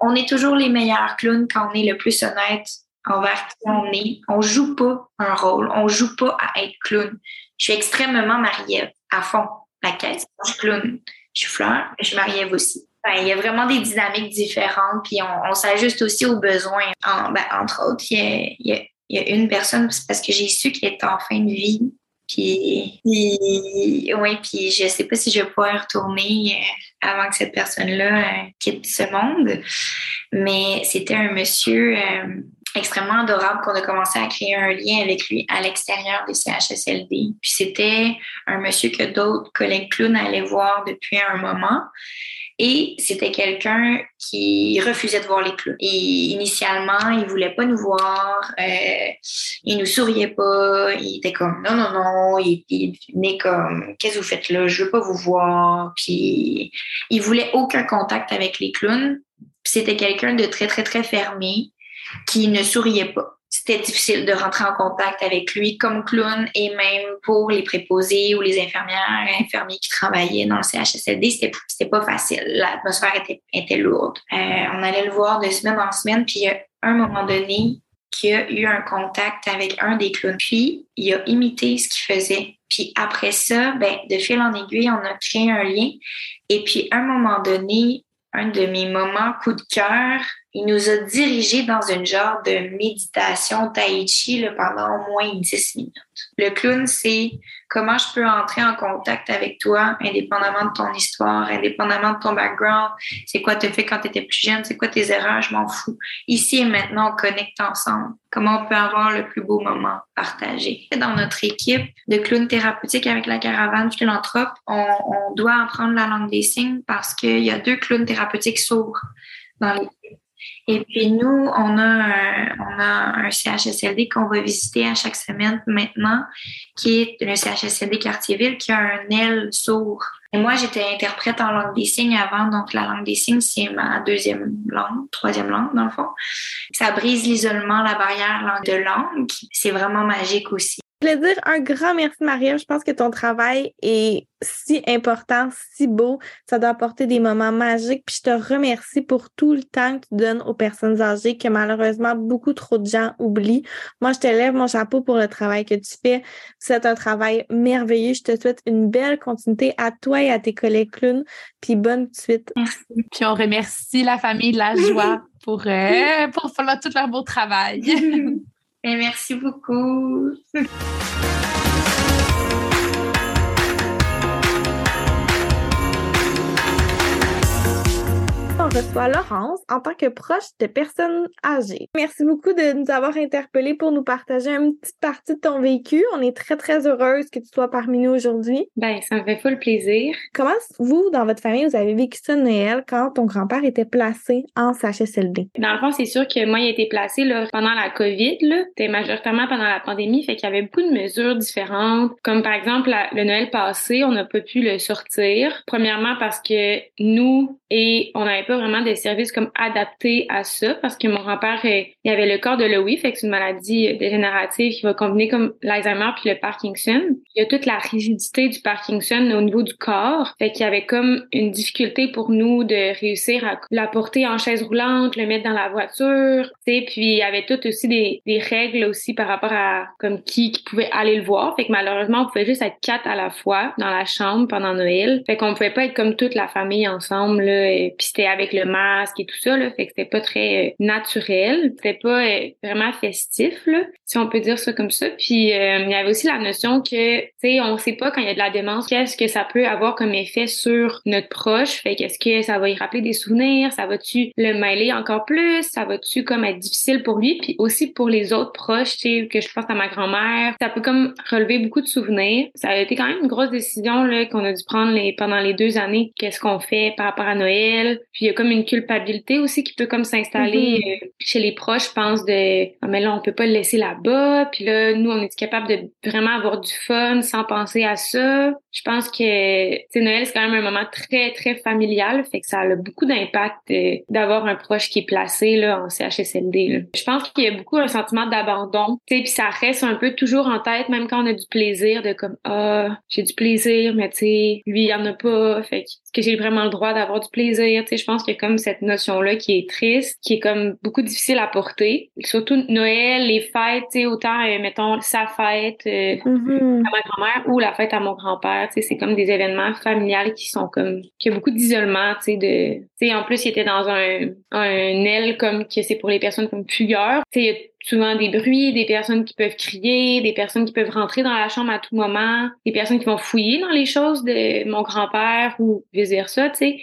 on, est toujours les meilleurs clowns quand on est le plus honnête envers qui on est. On joue pas un rôle, on joue pas à être clown. Je suis extrêmement mariée à fond. La caisse, je suis clown. Je suis fleur, je suis mariée aussi il y a vraiment des dynamiques différentes, puis on, s'ajuste aussi aux besoins. Ben, entre autres, il y, a, une personne, parce que j'ai su qu'elle était en fin de vie, puis, oui, puis je sais pas si je vais pouvoir retourner euh, avant que cette personne-là euh, quitte ce monde, mais c'était un monsieur euh, extrêmement adorable qu'on a commencé à créer un lien avec lui à l'extérieur des CHSLD. Puis c'était un monsieur que d'autres collègues clowns allaient voir depuis un moment. Et c'était quelqu'un qui refusait de voir les clowns. Et initialement, il voulait pas nous voir, euh, il nous souriait pas, il était comme non, non, non, il, venait comme qu'est-ce que vous faites là, je veux pas vous voir. Puis il voulait aucun contact avec les clowns. C'était quelqu'un de très, très, très fermé qui ne souriait pas. C'était difficile de rentrer en contact avec lui comme clown et même pour les préposés ou les infirmières, infirmiers qui travaillaient dans le CHSLD, c'était, pas facile. L'atmosphère était, était lourde. Euh, on allait le voir de semaine en semaine, puis à un moment donné, qui a eu un contact avec un des clowns. Puis, il a imité ce qu'il faisait. Puis après ça, ben, de fil en aiguille, on a créé un lien. Et puis, à un moment donné, un de mes moments coup de cœur, il nous a dirigés dans une genre de méditation tai chi pendant au moins 10 minutes. Le clown, c'est comment je peux entrer en contact avec toi, indépendamment de ton histoire, indépendamment de ton background. C'est quoi tu fait quand tu étais plus jeune, c'est quoi tes erreurs, je m'en fous. Ici et maintenant, on connecte ensemble. Comment on peut avoir le plus beau moment partagé? Dans notre équipe de clowns thérapeutiques avec la caravane philanthrope, on, on doit apprendre la langue des signes parce qu'il y a deux clowns thérapeutiques sourds dans l'équipe. Et puis nous, on a un, on a un CHSLD qu'on va visiter à chaque semaine maintenant, qui est le CHSLD Quartier-Ville, qui a un aile sourd. Et moi, j'étais interprète en langue des signes avant, donc la langue des signes, c'est ma deuxième langue, troisième langue dans le fond. Ça brise l'isolement, la barrière de langue. C'est vraiment magique aussi. Voulais dire un grand merci, Maria. Je pense que ton travail est si important, si beau. Ça doit apporter des moments magiques. Puis je te remercie pour tout le temps que tu donnes aux personnes âgées que malheureusement beaucoup trop de gens oublient. Moi, je te lève mon chapeau pour le travail que tu fais. C'est un travail merveilleux. Je te souhaite une belle continuité à toi et à tes collègues clowns. Puis bonne suite. Merci. Puis on remercie la famille de la joie pour, euh, pour faire tout leur beau travail. merci beaucoup. reçoit Laurence en tant que proche de personnes âgées. Merci beaucoup de nous avoir interpellés pour nous partager une petite partie de ton vécu. On est très, très heureuse que tu sois parmi nous aujourd'hui. Ben, ça me fait full plaisir. Comment vous, dans votre famille, vous avez vécu ça Noël quand ton grand-père était placé en CHSLD? Dans le fond, c'est sûr que moi, il a été placé là, pendant la COVID. C'était majoritairement pendant la pandémie. Fait qu'il y avait beaucoup de mesures différentes. Comme par exemple, le Noël passé, on n'a pas pu le sortir. Premièrement parce que nous, et on n'avait pas des services comme adaptés à ça parce que mon grand-père, il avait le corps de Lewy, fait que c'est une maladie euh, dégénérative qui va combiner comme l'Alzheimer puis le Parkinson. Il y a toute la rigidité du Parkinson au niveau du corps, fait qu'il y avait comme une difficulté pour nous de réussir à l'apporter en chaise roulante, le mettre dans la voiture, tu puis il y avait tout aussi des, règles aussi par rapport à comme qui, pouvait aller le voir, fait que malheureusement on pouvait juste être quatre à la fois dans la chambre pendant Noël, fait qu'on pouvait pas être comme toute la famille ensemble là, puis c'était le masque et tout ça, là, fait que c'était pas très euh, naturel, c'était pas euh, vraiment festif, là, si on peut dire ça comme ça. Puis euh, il y avait aussi la notion que, tu sais, on sait pas quand il y a de la démence, qu'est-ce que ça peut avoir comme effet sur notre proche. Fait qu'est-ce que ça va y rappeler des souvenirs, ça va-tu le mêler encore plus, ça va-tu comme être difficile pour lui, puis aussi pour les autres proches, tu sais, que je pense à ma grand-mère, ça peut comme relever beaucoup de souvenirs. Ça a été quand même une grosse décision là qu'on a dû prendre les, pendant les deux années. Qu'est-ce qu'on fait par rapport à Noël Puis comme une culpabilité aussi qui peut comme s'installer Mhm. euh, chez les proches, je pense de ah, mais là on peut pas le laisser là-bas, puis là nous on est capable de vraiment avoir du fun sans penser à ça? Je pense que sais Noël c'est quand même un moment très très familial, fait que ça a beaucoup d'impact euh, d'avoir un proche qui est placé là en CHSLD. là. Je pense qu'il y a beaucoup un sentiment d'abandon, tu sais puis ça reste un peu toujours en tête même quand on a du plaisir de comme ah j'ai du plaisir mais tu sais lui il y en a pas, fait que que j'ai vraiment le droit d'avoir du plaisir, tu sais je pense qu'il y a comme cette notion là qui est triste, qui est comme beaucoup difficile à porter. Surtout Noël, les fêtes, tu sais, autant, euh, mettons, sa fête euh, Mhm. à ma grand-mère ou la fête à mon grand-père, tu sais, c'est comme des événements familiales qui sont comme, qui a beaucoup d'isolement, tu sais, de, tu sais, en plus, il était dans un, un aile comme que c'est pour les personnes comme fugueurs, tu sais, y souvent des bruits, des personnes qui peuvent crier, des personnes qui peuvent rentrer dans la chambre à tout moment, des personnes qui vont fouiller dans les choses de mon grand-père ou vice versa, tu sais.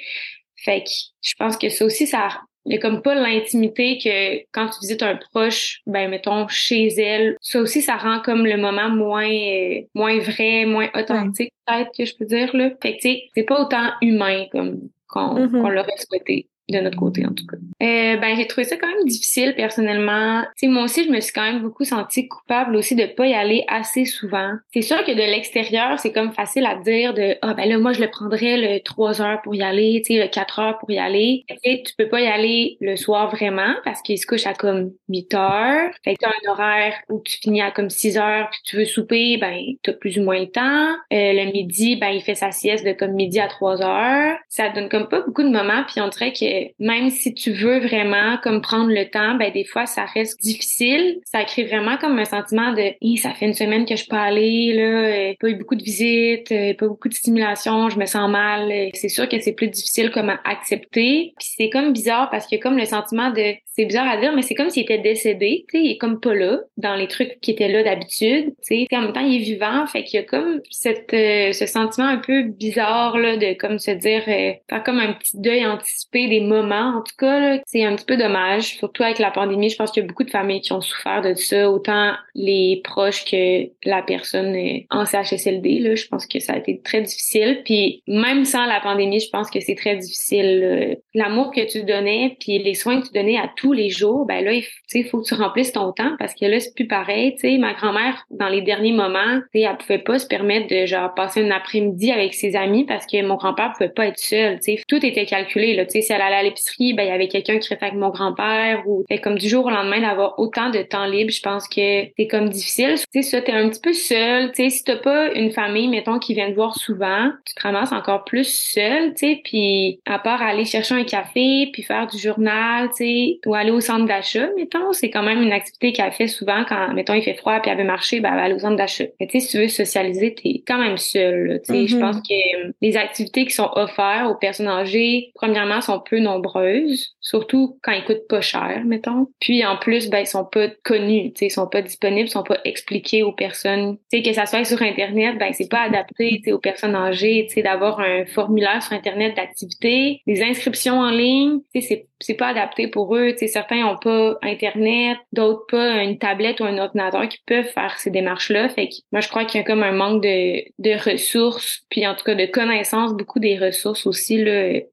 Fait que je pense que ça aussi, ça il y a comme pas l'intimité que quand tu visites un proche, ben mettons chez elle, ça aussi ça rend comme le moment moins euh, moins vrai, moins authentique peut-être que je peux dire là. Fait que tu sais, c'est pas autant humain comme qu'on Mhm. qu'on l'aurait souhaité. de notre côté en tout cas. Euh, ben j'ai trouvé ça quand même difficile personnellement. Sais moi aussi je me suis quand même beaucoup sentie coupable aussi de pas y aller assez souvent. C'est sûr que de l'extérieur c'est comme facile à dire de ah ben là moi je le prendrais le 3 heures pour y aller, tu sais le 4 heures pour y aller. Et tu peux pas y aller le soir vraiment parce qu'il se couche à comme 8 heures. Fait que t'as un horaire où tu finis à comme 6 heures puis tu veux souper ben t'as plus ou moins le temps. Euh, le midi ben il fait sa sieste de comme midi à 3 heures. Ça donne comme pas beaucoup de moments puis on dirait que même si tu veux vraiment comme prendre le temps, ben des fois ça reste difficile. Ça crée vraiment comme un sentiment de ça fait une semaine que je peux aller là, euh, pas eu beaucoup de visites, euh, pas beaucoup de stimulation, je me sens mal. C'est sûr que c'est plus difficile comme à accepter. Puis c'est comme bizarre parce a comme le sentiment de c'est bizarre à dire mais c'est comme s'il était décédé, tu sais, il est comme pas là dans les trucs qui étaient là d'habitude, tu sais, en même temps il est vivant, fait qu'il y a comme cette euh, ce sentiment un peu bizarre là de comme se dire faire comme un petit deuil anticipé des moment. En tout cas, c'est un petit peu dommage, surtout avec la pandémie. Je pense qu'il y a beaucoup de familles qui ont souffert de ça, autant les proches que la personne en CHSLD. Là, je pense que ça a été très difficile. Puis même sans la pandémie, je pense que c'est très difficile. L'amour que tu donnais, puis les soins que tu donnais à tous les jours, ben là, il faut que tu remplisses ton temps parce que là, c'est plus pareil. sais, ma grand-mère, dans les derniers moments, elle pouvait pas se permettre de genre passer un après-midi avec ses amis parce que mon grand-père pouvait pas être seul. sais, Tout était calculé. Là, si elle allait à l'épicerie, ben il y avait quelqu'un qui restait avec mon grand-père ou fait comme du jour au lendemain d'avoir autant de temps libre, je pense que c'est comme difficile. Tu sais ça t'es un petit peu seul, tu sais si t'as pas une famille mettons qui vient te voir souvent, tu te ramasses encore plus seul, tu puis à part aller chercher un café puis faire du journal, tu sais ou aller au centre d'achat, mettons, c'est quand même une activité qu'elle fait souvent quand mettons il fait froid puis elle veut marcher, ben elle va aller au centre d'achat. Tu sais si tu veux socialiser, t'es quand même seul, tu sais, je mm-hmm. pense que les activités qui sont offertes aux personnes âgées, premièrement sont peu nombreuses, surtout quand ils coûtent pas cher, mettons. Puis en plus, ben ils sont pas connus, tu sais, ils sont pas disponibles, ils sont pas expliqués aux personnes. Tu sais que ça soit sur internet, ben c'est pas adapté, tu sais, aux personnes âgées, tu sais d'avoir un formulaire sur internet d'activité, des inscriptions en ligne, tu sais c'est c'est pas adapté pour eux, tu sais certains ont pas internet, d'autres pas une tablette ou un ordinateur qui peuvent faire ces démarches-là. Fait que moi je crois qu'il y a comme un manque de ressources, puis en tout cas de connaissances, beaucoup des ressources aussi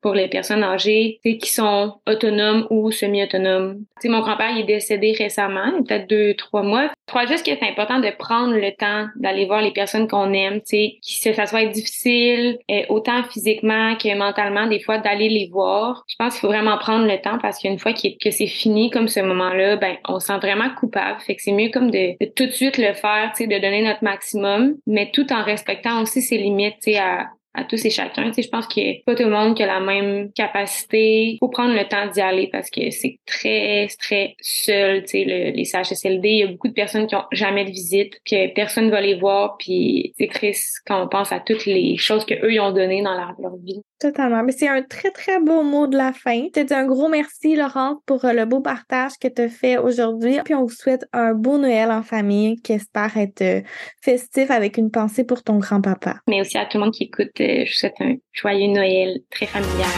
pour les personnes âgées, qui sont autonomes ou semi-autonomes. Mon grand-père, est décédé récemment, peut-être deux, trois mois. Je crois juste que c'est important de prendre le temps d'aller voir les personnes qu'on aime, tu sais, que ça soit difficile, euh, autant physiquement que mentalement, des fois, d'aller les voir. Je pense qu'il faut vraiment prendre le temps parce qu'une fois que c'est fini comme ce moment-là, ben, on se sent vraiment coupable. Fait que c'est mieux comme de, de, tout de suite le faire, tu sais, de donner notre maximum, mais tout en respectant aussi ses limites, tu sais, à, à tous et chacun. Tu sais, je pense qu'il n'y a pas tout le monde qui a la même capacité. Il faut prendre le temps d'y aller parce que c'est très, très seul, tu sais, les CHSLD. Il y a beaucoup de personnes qui ont jamais de visite, que personne ne va les voir, puis c'est triste quand on pense à toutes les choses qu'eux, ils ont données dans leur, leur vie. Totalement. Mais c'est un très, très beau mot de la fin. Je te dis un gros merci, Laurent, pour euh, le beau partage que tu as fait aujourd'hui. Puis on vous souhaite un beau Noël en famille qui espère être festif avec une pensée pour ton grand-papa. Mais aussi à tout le monde qui écoute, je vous souhaite un joyeux Noël très familial.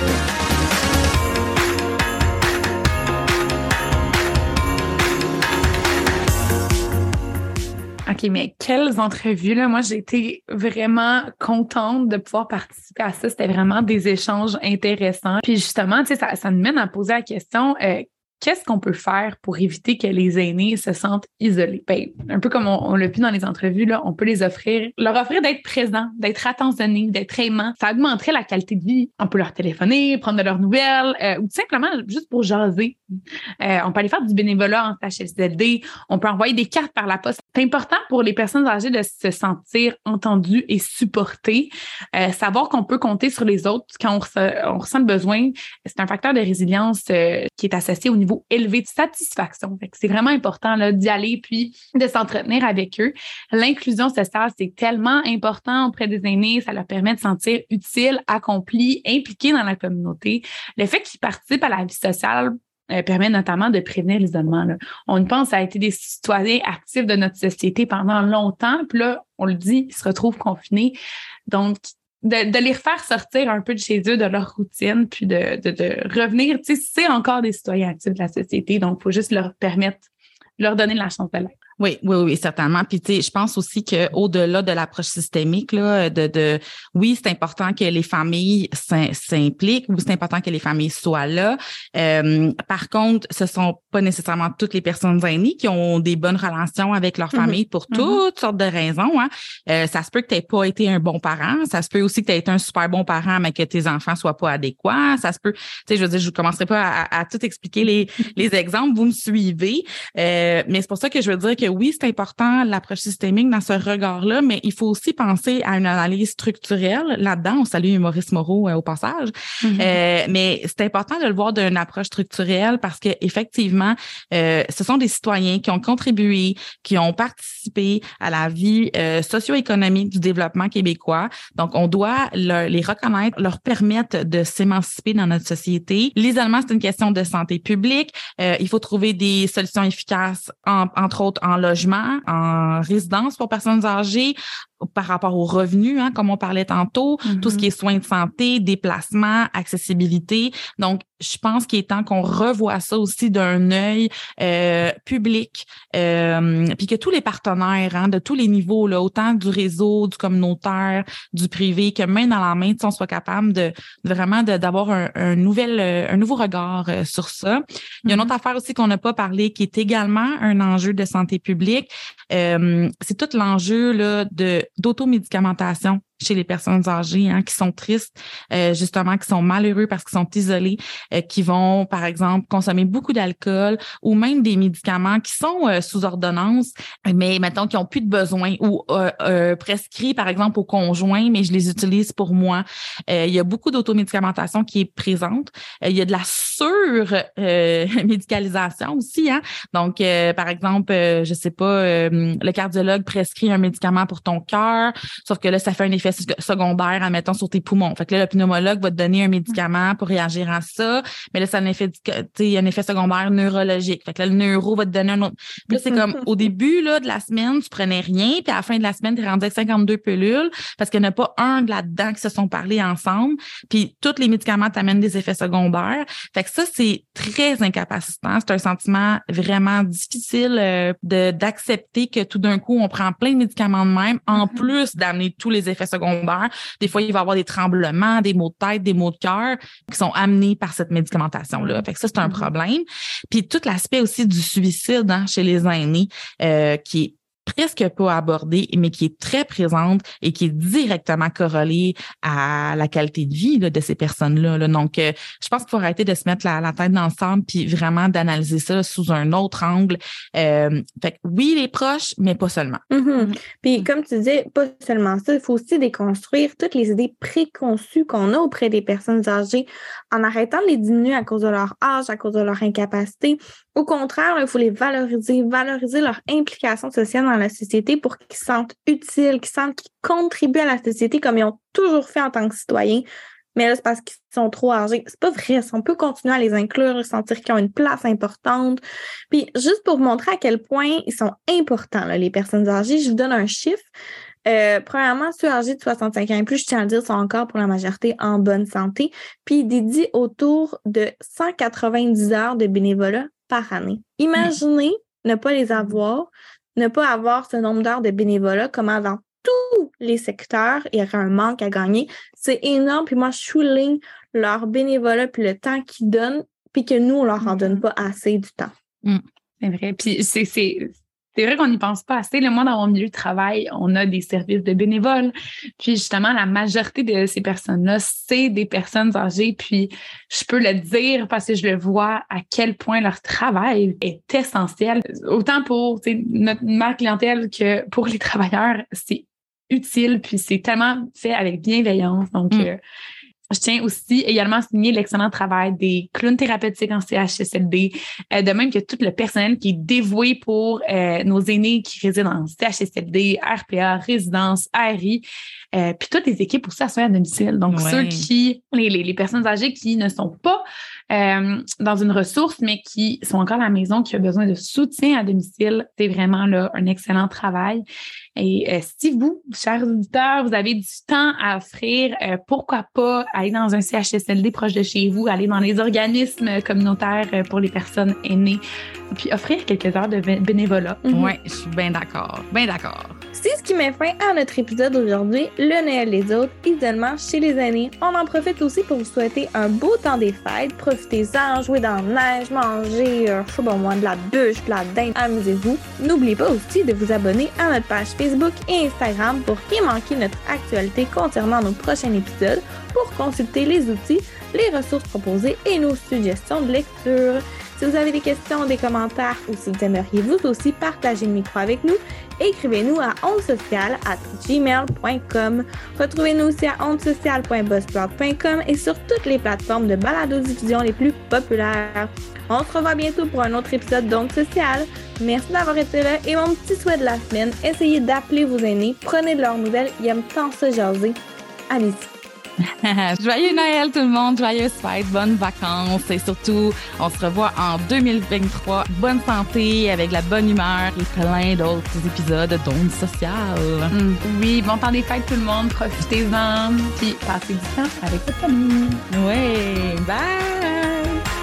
OK, mais quelles entrevues, là. Moi, j'ai été vraiment contente de pouvoir participer à ça. C'était vraiment des échanges intéressants. Puis justement, tu sais, ça, ça nous mène à poser la question, euh, qu'est-ce qu'on peut faire pour éviter que les aînés se sentent isolés? Ben, un peu comme on, l'a vu dans les entrevues, là, on peut les offrir, leur offrir d'être présents, d'être attentionnés, d'être aimants. Ça augmenterait la qualité de vie. On peut leur téléphoner, prendre de leurs nouvelles, euh, ou tout simplement juste pour jaser. Euh, on peut aller faire du bénévolat en HSLD. On peut envoyer des cartes par la poste. C'est important pour les personnes âgées de se sentir entendues et supportées. Euh, savoir qu'on peut compter sur les autres quand on, on ressent le besoin, c'est un facteur de résilience qui est associé au niveau élevé de satisfaction. C'est vraiment important d'y aller puis de s'entretenir avec eux. L'inclusion sociale, c'est tellement important auprès des aînés. Ça leur permet de se sentir utiles, accomplis, impliqués dans la communauté. Le fait qu'ils participent à la vie sociale euh, permet notamment de prévenir l'isolement. On pense à être des citoyens actifs de notre société pendant longtemps, puis là, on le dit, ils se retrouvent confinés. Donc, de, les refaire sortir un peu de chez eux, de leur routine, puis de, de, de revenir. Tu sais, c'est encore des citoyens actifs de la société, donc il faut juste leur permettre, leur donner la chance de l'être. Oui, oui, oui, certainement. Puis tu sais, je pense aussi que au-delà de l'approche systémique, là, de, de oui, c'est important que les familles s'impliquent, oui, c'est important que les familles soient là. Euh, par contre, ce sont pas nécessairement toutes les personnes aînées qui ont des bonnes relations avec leur mm-hmm. famille pour mm-hmm. toutes sortes de raisons. Hein. Euh, ça se peut que tu n'aies pas été un bon parent, ça se peut aussi que tu aies été un super bon parent, mais que tes enfants soient pas adéquats. Ça se peut, tu sais, je veux dire, je ne commencerai pas à, à, tout expliquer les, les exemples, vous me suivez. Euh, mais c'est pour ça que je veux dire que oui, c'est important l'approche systémique dans ce regard-là, mais il faut aussi penser à une analyse structurelle là-dedans. On salue Maurice Moreau euh, au passage. Mm-hmm. euh, mais c'est important de le voir d'une approche structurelle parce que effectivement, euh, ce sont des citoyens qui ont contribué, qui ont participé à la vie euh, socio-économique du développement québécois. Donc, on doit les reconnaître, leur permettre de s'émanciper dans notre société. L'isolement, c'est une question de santé publique. Euh, il faut trouver des solutions efficaces, entre autres en logement, en résidence pour personnes âgées, par rapport aux revenus, hein, comme on parlait tantôt, tout ce mm-hmm. qui est soins de santé, déplacement, accessibilité. Donc, je pense qu'il est temps qu'on revoie ça aussi d'un œil euh, public, euh, puis que tous les partenaires hein, de tous les niveaux, là, autant du réseau, du communautaire, du privé, que main dans la main, on soit capable de, vraiment d'avoir un, un, nouvel, un nouveau regard euh, sur ça. Il y a une autre mm-hmm. affaire aussi qu'on n'a pas parlé qui est également un enjeu de santé publique. Euh, c'est tout l'enjeu là de d'automédicamentation chez les personnes âgées hein, qui sont tristes, euh, justement, qui sont malheureux parce qu'ils sont isolés, euh, qui vont, par exemple, consommer beaucoup d'alcool ou même des médicaments qui sont euh, sous ordonnance, mais maintenant qui ont plus de besoin ou prescrits, par exemple, au conjoint, mais je les utilise pour moi. il y a beaucoup d'automédicamentation qui est présente. il y a de la sur-médicalisation aussi. Hein? Donc, par exemple, je sais pas, le cardiologue prescrit un médicament pour ton cœur, sauf que là, ça fait un effet secondaire, admettons, sur tes poumons. Fait que là, le pneumologue va te donner un médicament pour réagir à ça, mais là, ça a un effet, un effet secondaire neurologique. Fait que là, le neuro va te donner un autre. Puis là, c'est comme au début là, de la semaine, tu prenais rien, puis à la fin de la semaine, tu es rendu avec 52 pilules parce qu'il n'y en a pas un de là-dedans qui se sont parlé ensemble. Puis tous les médicaments t'amènent des effets secondaires. Fait que ça, c'est très incapacitant. C'est un sentiment vraiment difficile euh, de d'accepter que tout d'un coup, on prend plein de médicaments de même, en mm-hmm. plus d'amener tous les effets secondaires des fois, il va y avoir des tremblements, des maux de tête, des maux de cœur qui sont amenés par cette médicamentation-là. Fait que ça, c'est un mm-hmm. problème. Puis tout l'aspect aussi du suicide hein, chez les aînés euh, qui est presque pas abordée, mais qui est très présente et qui est directement corrélée à la qualité de vie de ces personnes-là. Donc, euh, je pense qu'il faut arrêter de se mettre la, tête dans le sang puis vraiment d'analyser ça sous un autre angle. Euh, fait oui, les proches, mais pas seulement. Mm-hmm. Puis, mm. comme tu disais, pas seulement ça, il faut aussi déconstruire toutes les idées préconçues qu'on a auprès des personnes âgées en arrêtant de les diminuer à cause de leur âge, à cause de leur incapacité. Au contraire, il faut les valoriser, valoriser leur implication sociale dans la société pour qu'ils se sentent utiles, qu'ils sentent qu'ils contribuent à la société comme ils ont toujours fait en tant que citoyens. Mais là, c'est parce qu'ils sont trop âgés. C'est pas vrai. On peut continuer à les inclure, sentir qu'ils ont une place importante. Puis, juste pour vous montrer à quel point ils sont importants, les personnes âgées, je vous donne un chiffre. Euh, premièrement, ceux âgés de 65 ans et plus, je tiens à le dire, sont encore pour la majorité en bonne santé. Puis, ils dédient autour de 190 heures de bénévolat par année. Imaginez ne pas les avoir, ne pas avoir ce nombre d'heures de bénévolat, comment dans tous les secteurs, il y aurait un manque à gagner. C'est énorme. Puis moi, je souligne leur bénévolat puis le temps qu'ils donnent, puis que nous, on leur en donne mm-hmm. pas assez du temps. Mm. c'est vrai. Puis c'est c'est vrai qu'on n'y pense pas assez. Le moi, dans mon milieu de travail, on a des services de bénévoles. Puis justement, la majorité de ces personnes-là, c'est des personnes âgées. Puis je peux le dire parce que je le vois à quel point leur travail est essentiel. Autant pour notre, ma clientèle que pour les travailleurs, c'est utile. Puis c'est tellement fait avec bienveillance. Donc, mm. euh, je tiens aussi également à souligner l'excellent travail des clowns thérapeutiques en CHSLD, euh, de même que tout le personnel qui est dévoué pour euh, nos aînés qui résident en CHSLD, RPA, résidence, ARI, euh, puis toutes les équipes aussi à soins à domicile. Donc, ceux qui, les, les, personnes âgées qui ne sont pas dans une ressource, mais qui sont encore à la maison, qui ont besoin de soutien à domicile, c'est vraiment là un excellent travail. Et euh, si vous, chers auditeurs, vous avez du temps à offrir, euh, pourquoi pas aller dans un CHSLD proche de chez vous, aller dans les organismes communautaires euh, pour les personnes aînées, puis offrir quelques heures de bénévolat. Mhm. Oui, je suis bien d'accord. Bien d'accord. C'est ce qui met fin à notre épisode d'aujourd'hui, le Noël des autres, isolement chez les aînés. On en profite aussi pour vous souhaiter un beau temps des fêtes. Profitez-en, jouez dans la neige, mangez, euh, je sais pas moi, de la bûche, de la dinde, amusez-vous. N'oubliez pas aussi de vous abonner à notre page Facebook et Instagram pour rien manquer notre actualité concernant nos prochains épisodes, pour consulter les outils, les ressources proposées et nos suggestions de lecture. Si vous avez des questions, des commentaires ou si vous aimeriez vous aussi partager le micro avec nous, écrivez-nous à onsocial at gmail.com. Retrouvez-nous aussi à onsocial.buzzsprout.com et sur toutes les plateformes de balado-diffusion les plus populaires. On se revoit bientôt pour un autre épisode d'Onde Social. Merci d'avoir été là et mon petit souhait de la semaine, essayez d'appeler vos aînés, prenez de leurs nouvelles, ils aiment tant se jaser. Allez-y. Joyeux Noël tout le monde, joyeuses fêtes, bonnes vacances et surtout, on se revoit en 2023. Bonne santé, avec la bonne humeur et plein d'autres épisodes d'ondes sociales. Mm, oui, bon temps des fêtes tout le monde, profitez-en, puis passez du temps avec votre famille. Ouais, bye!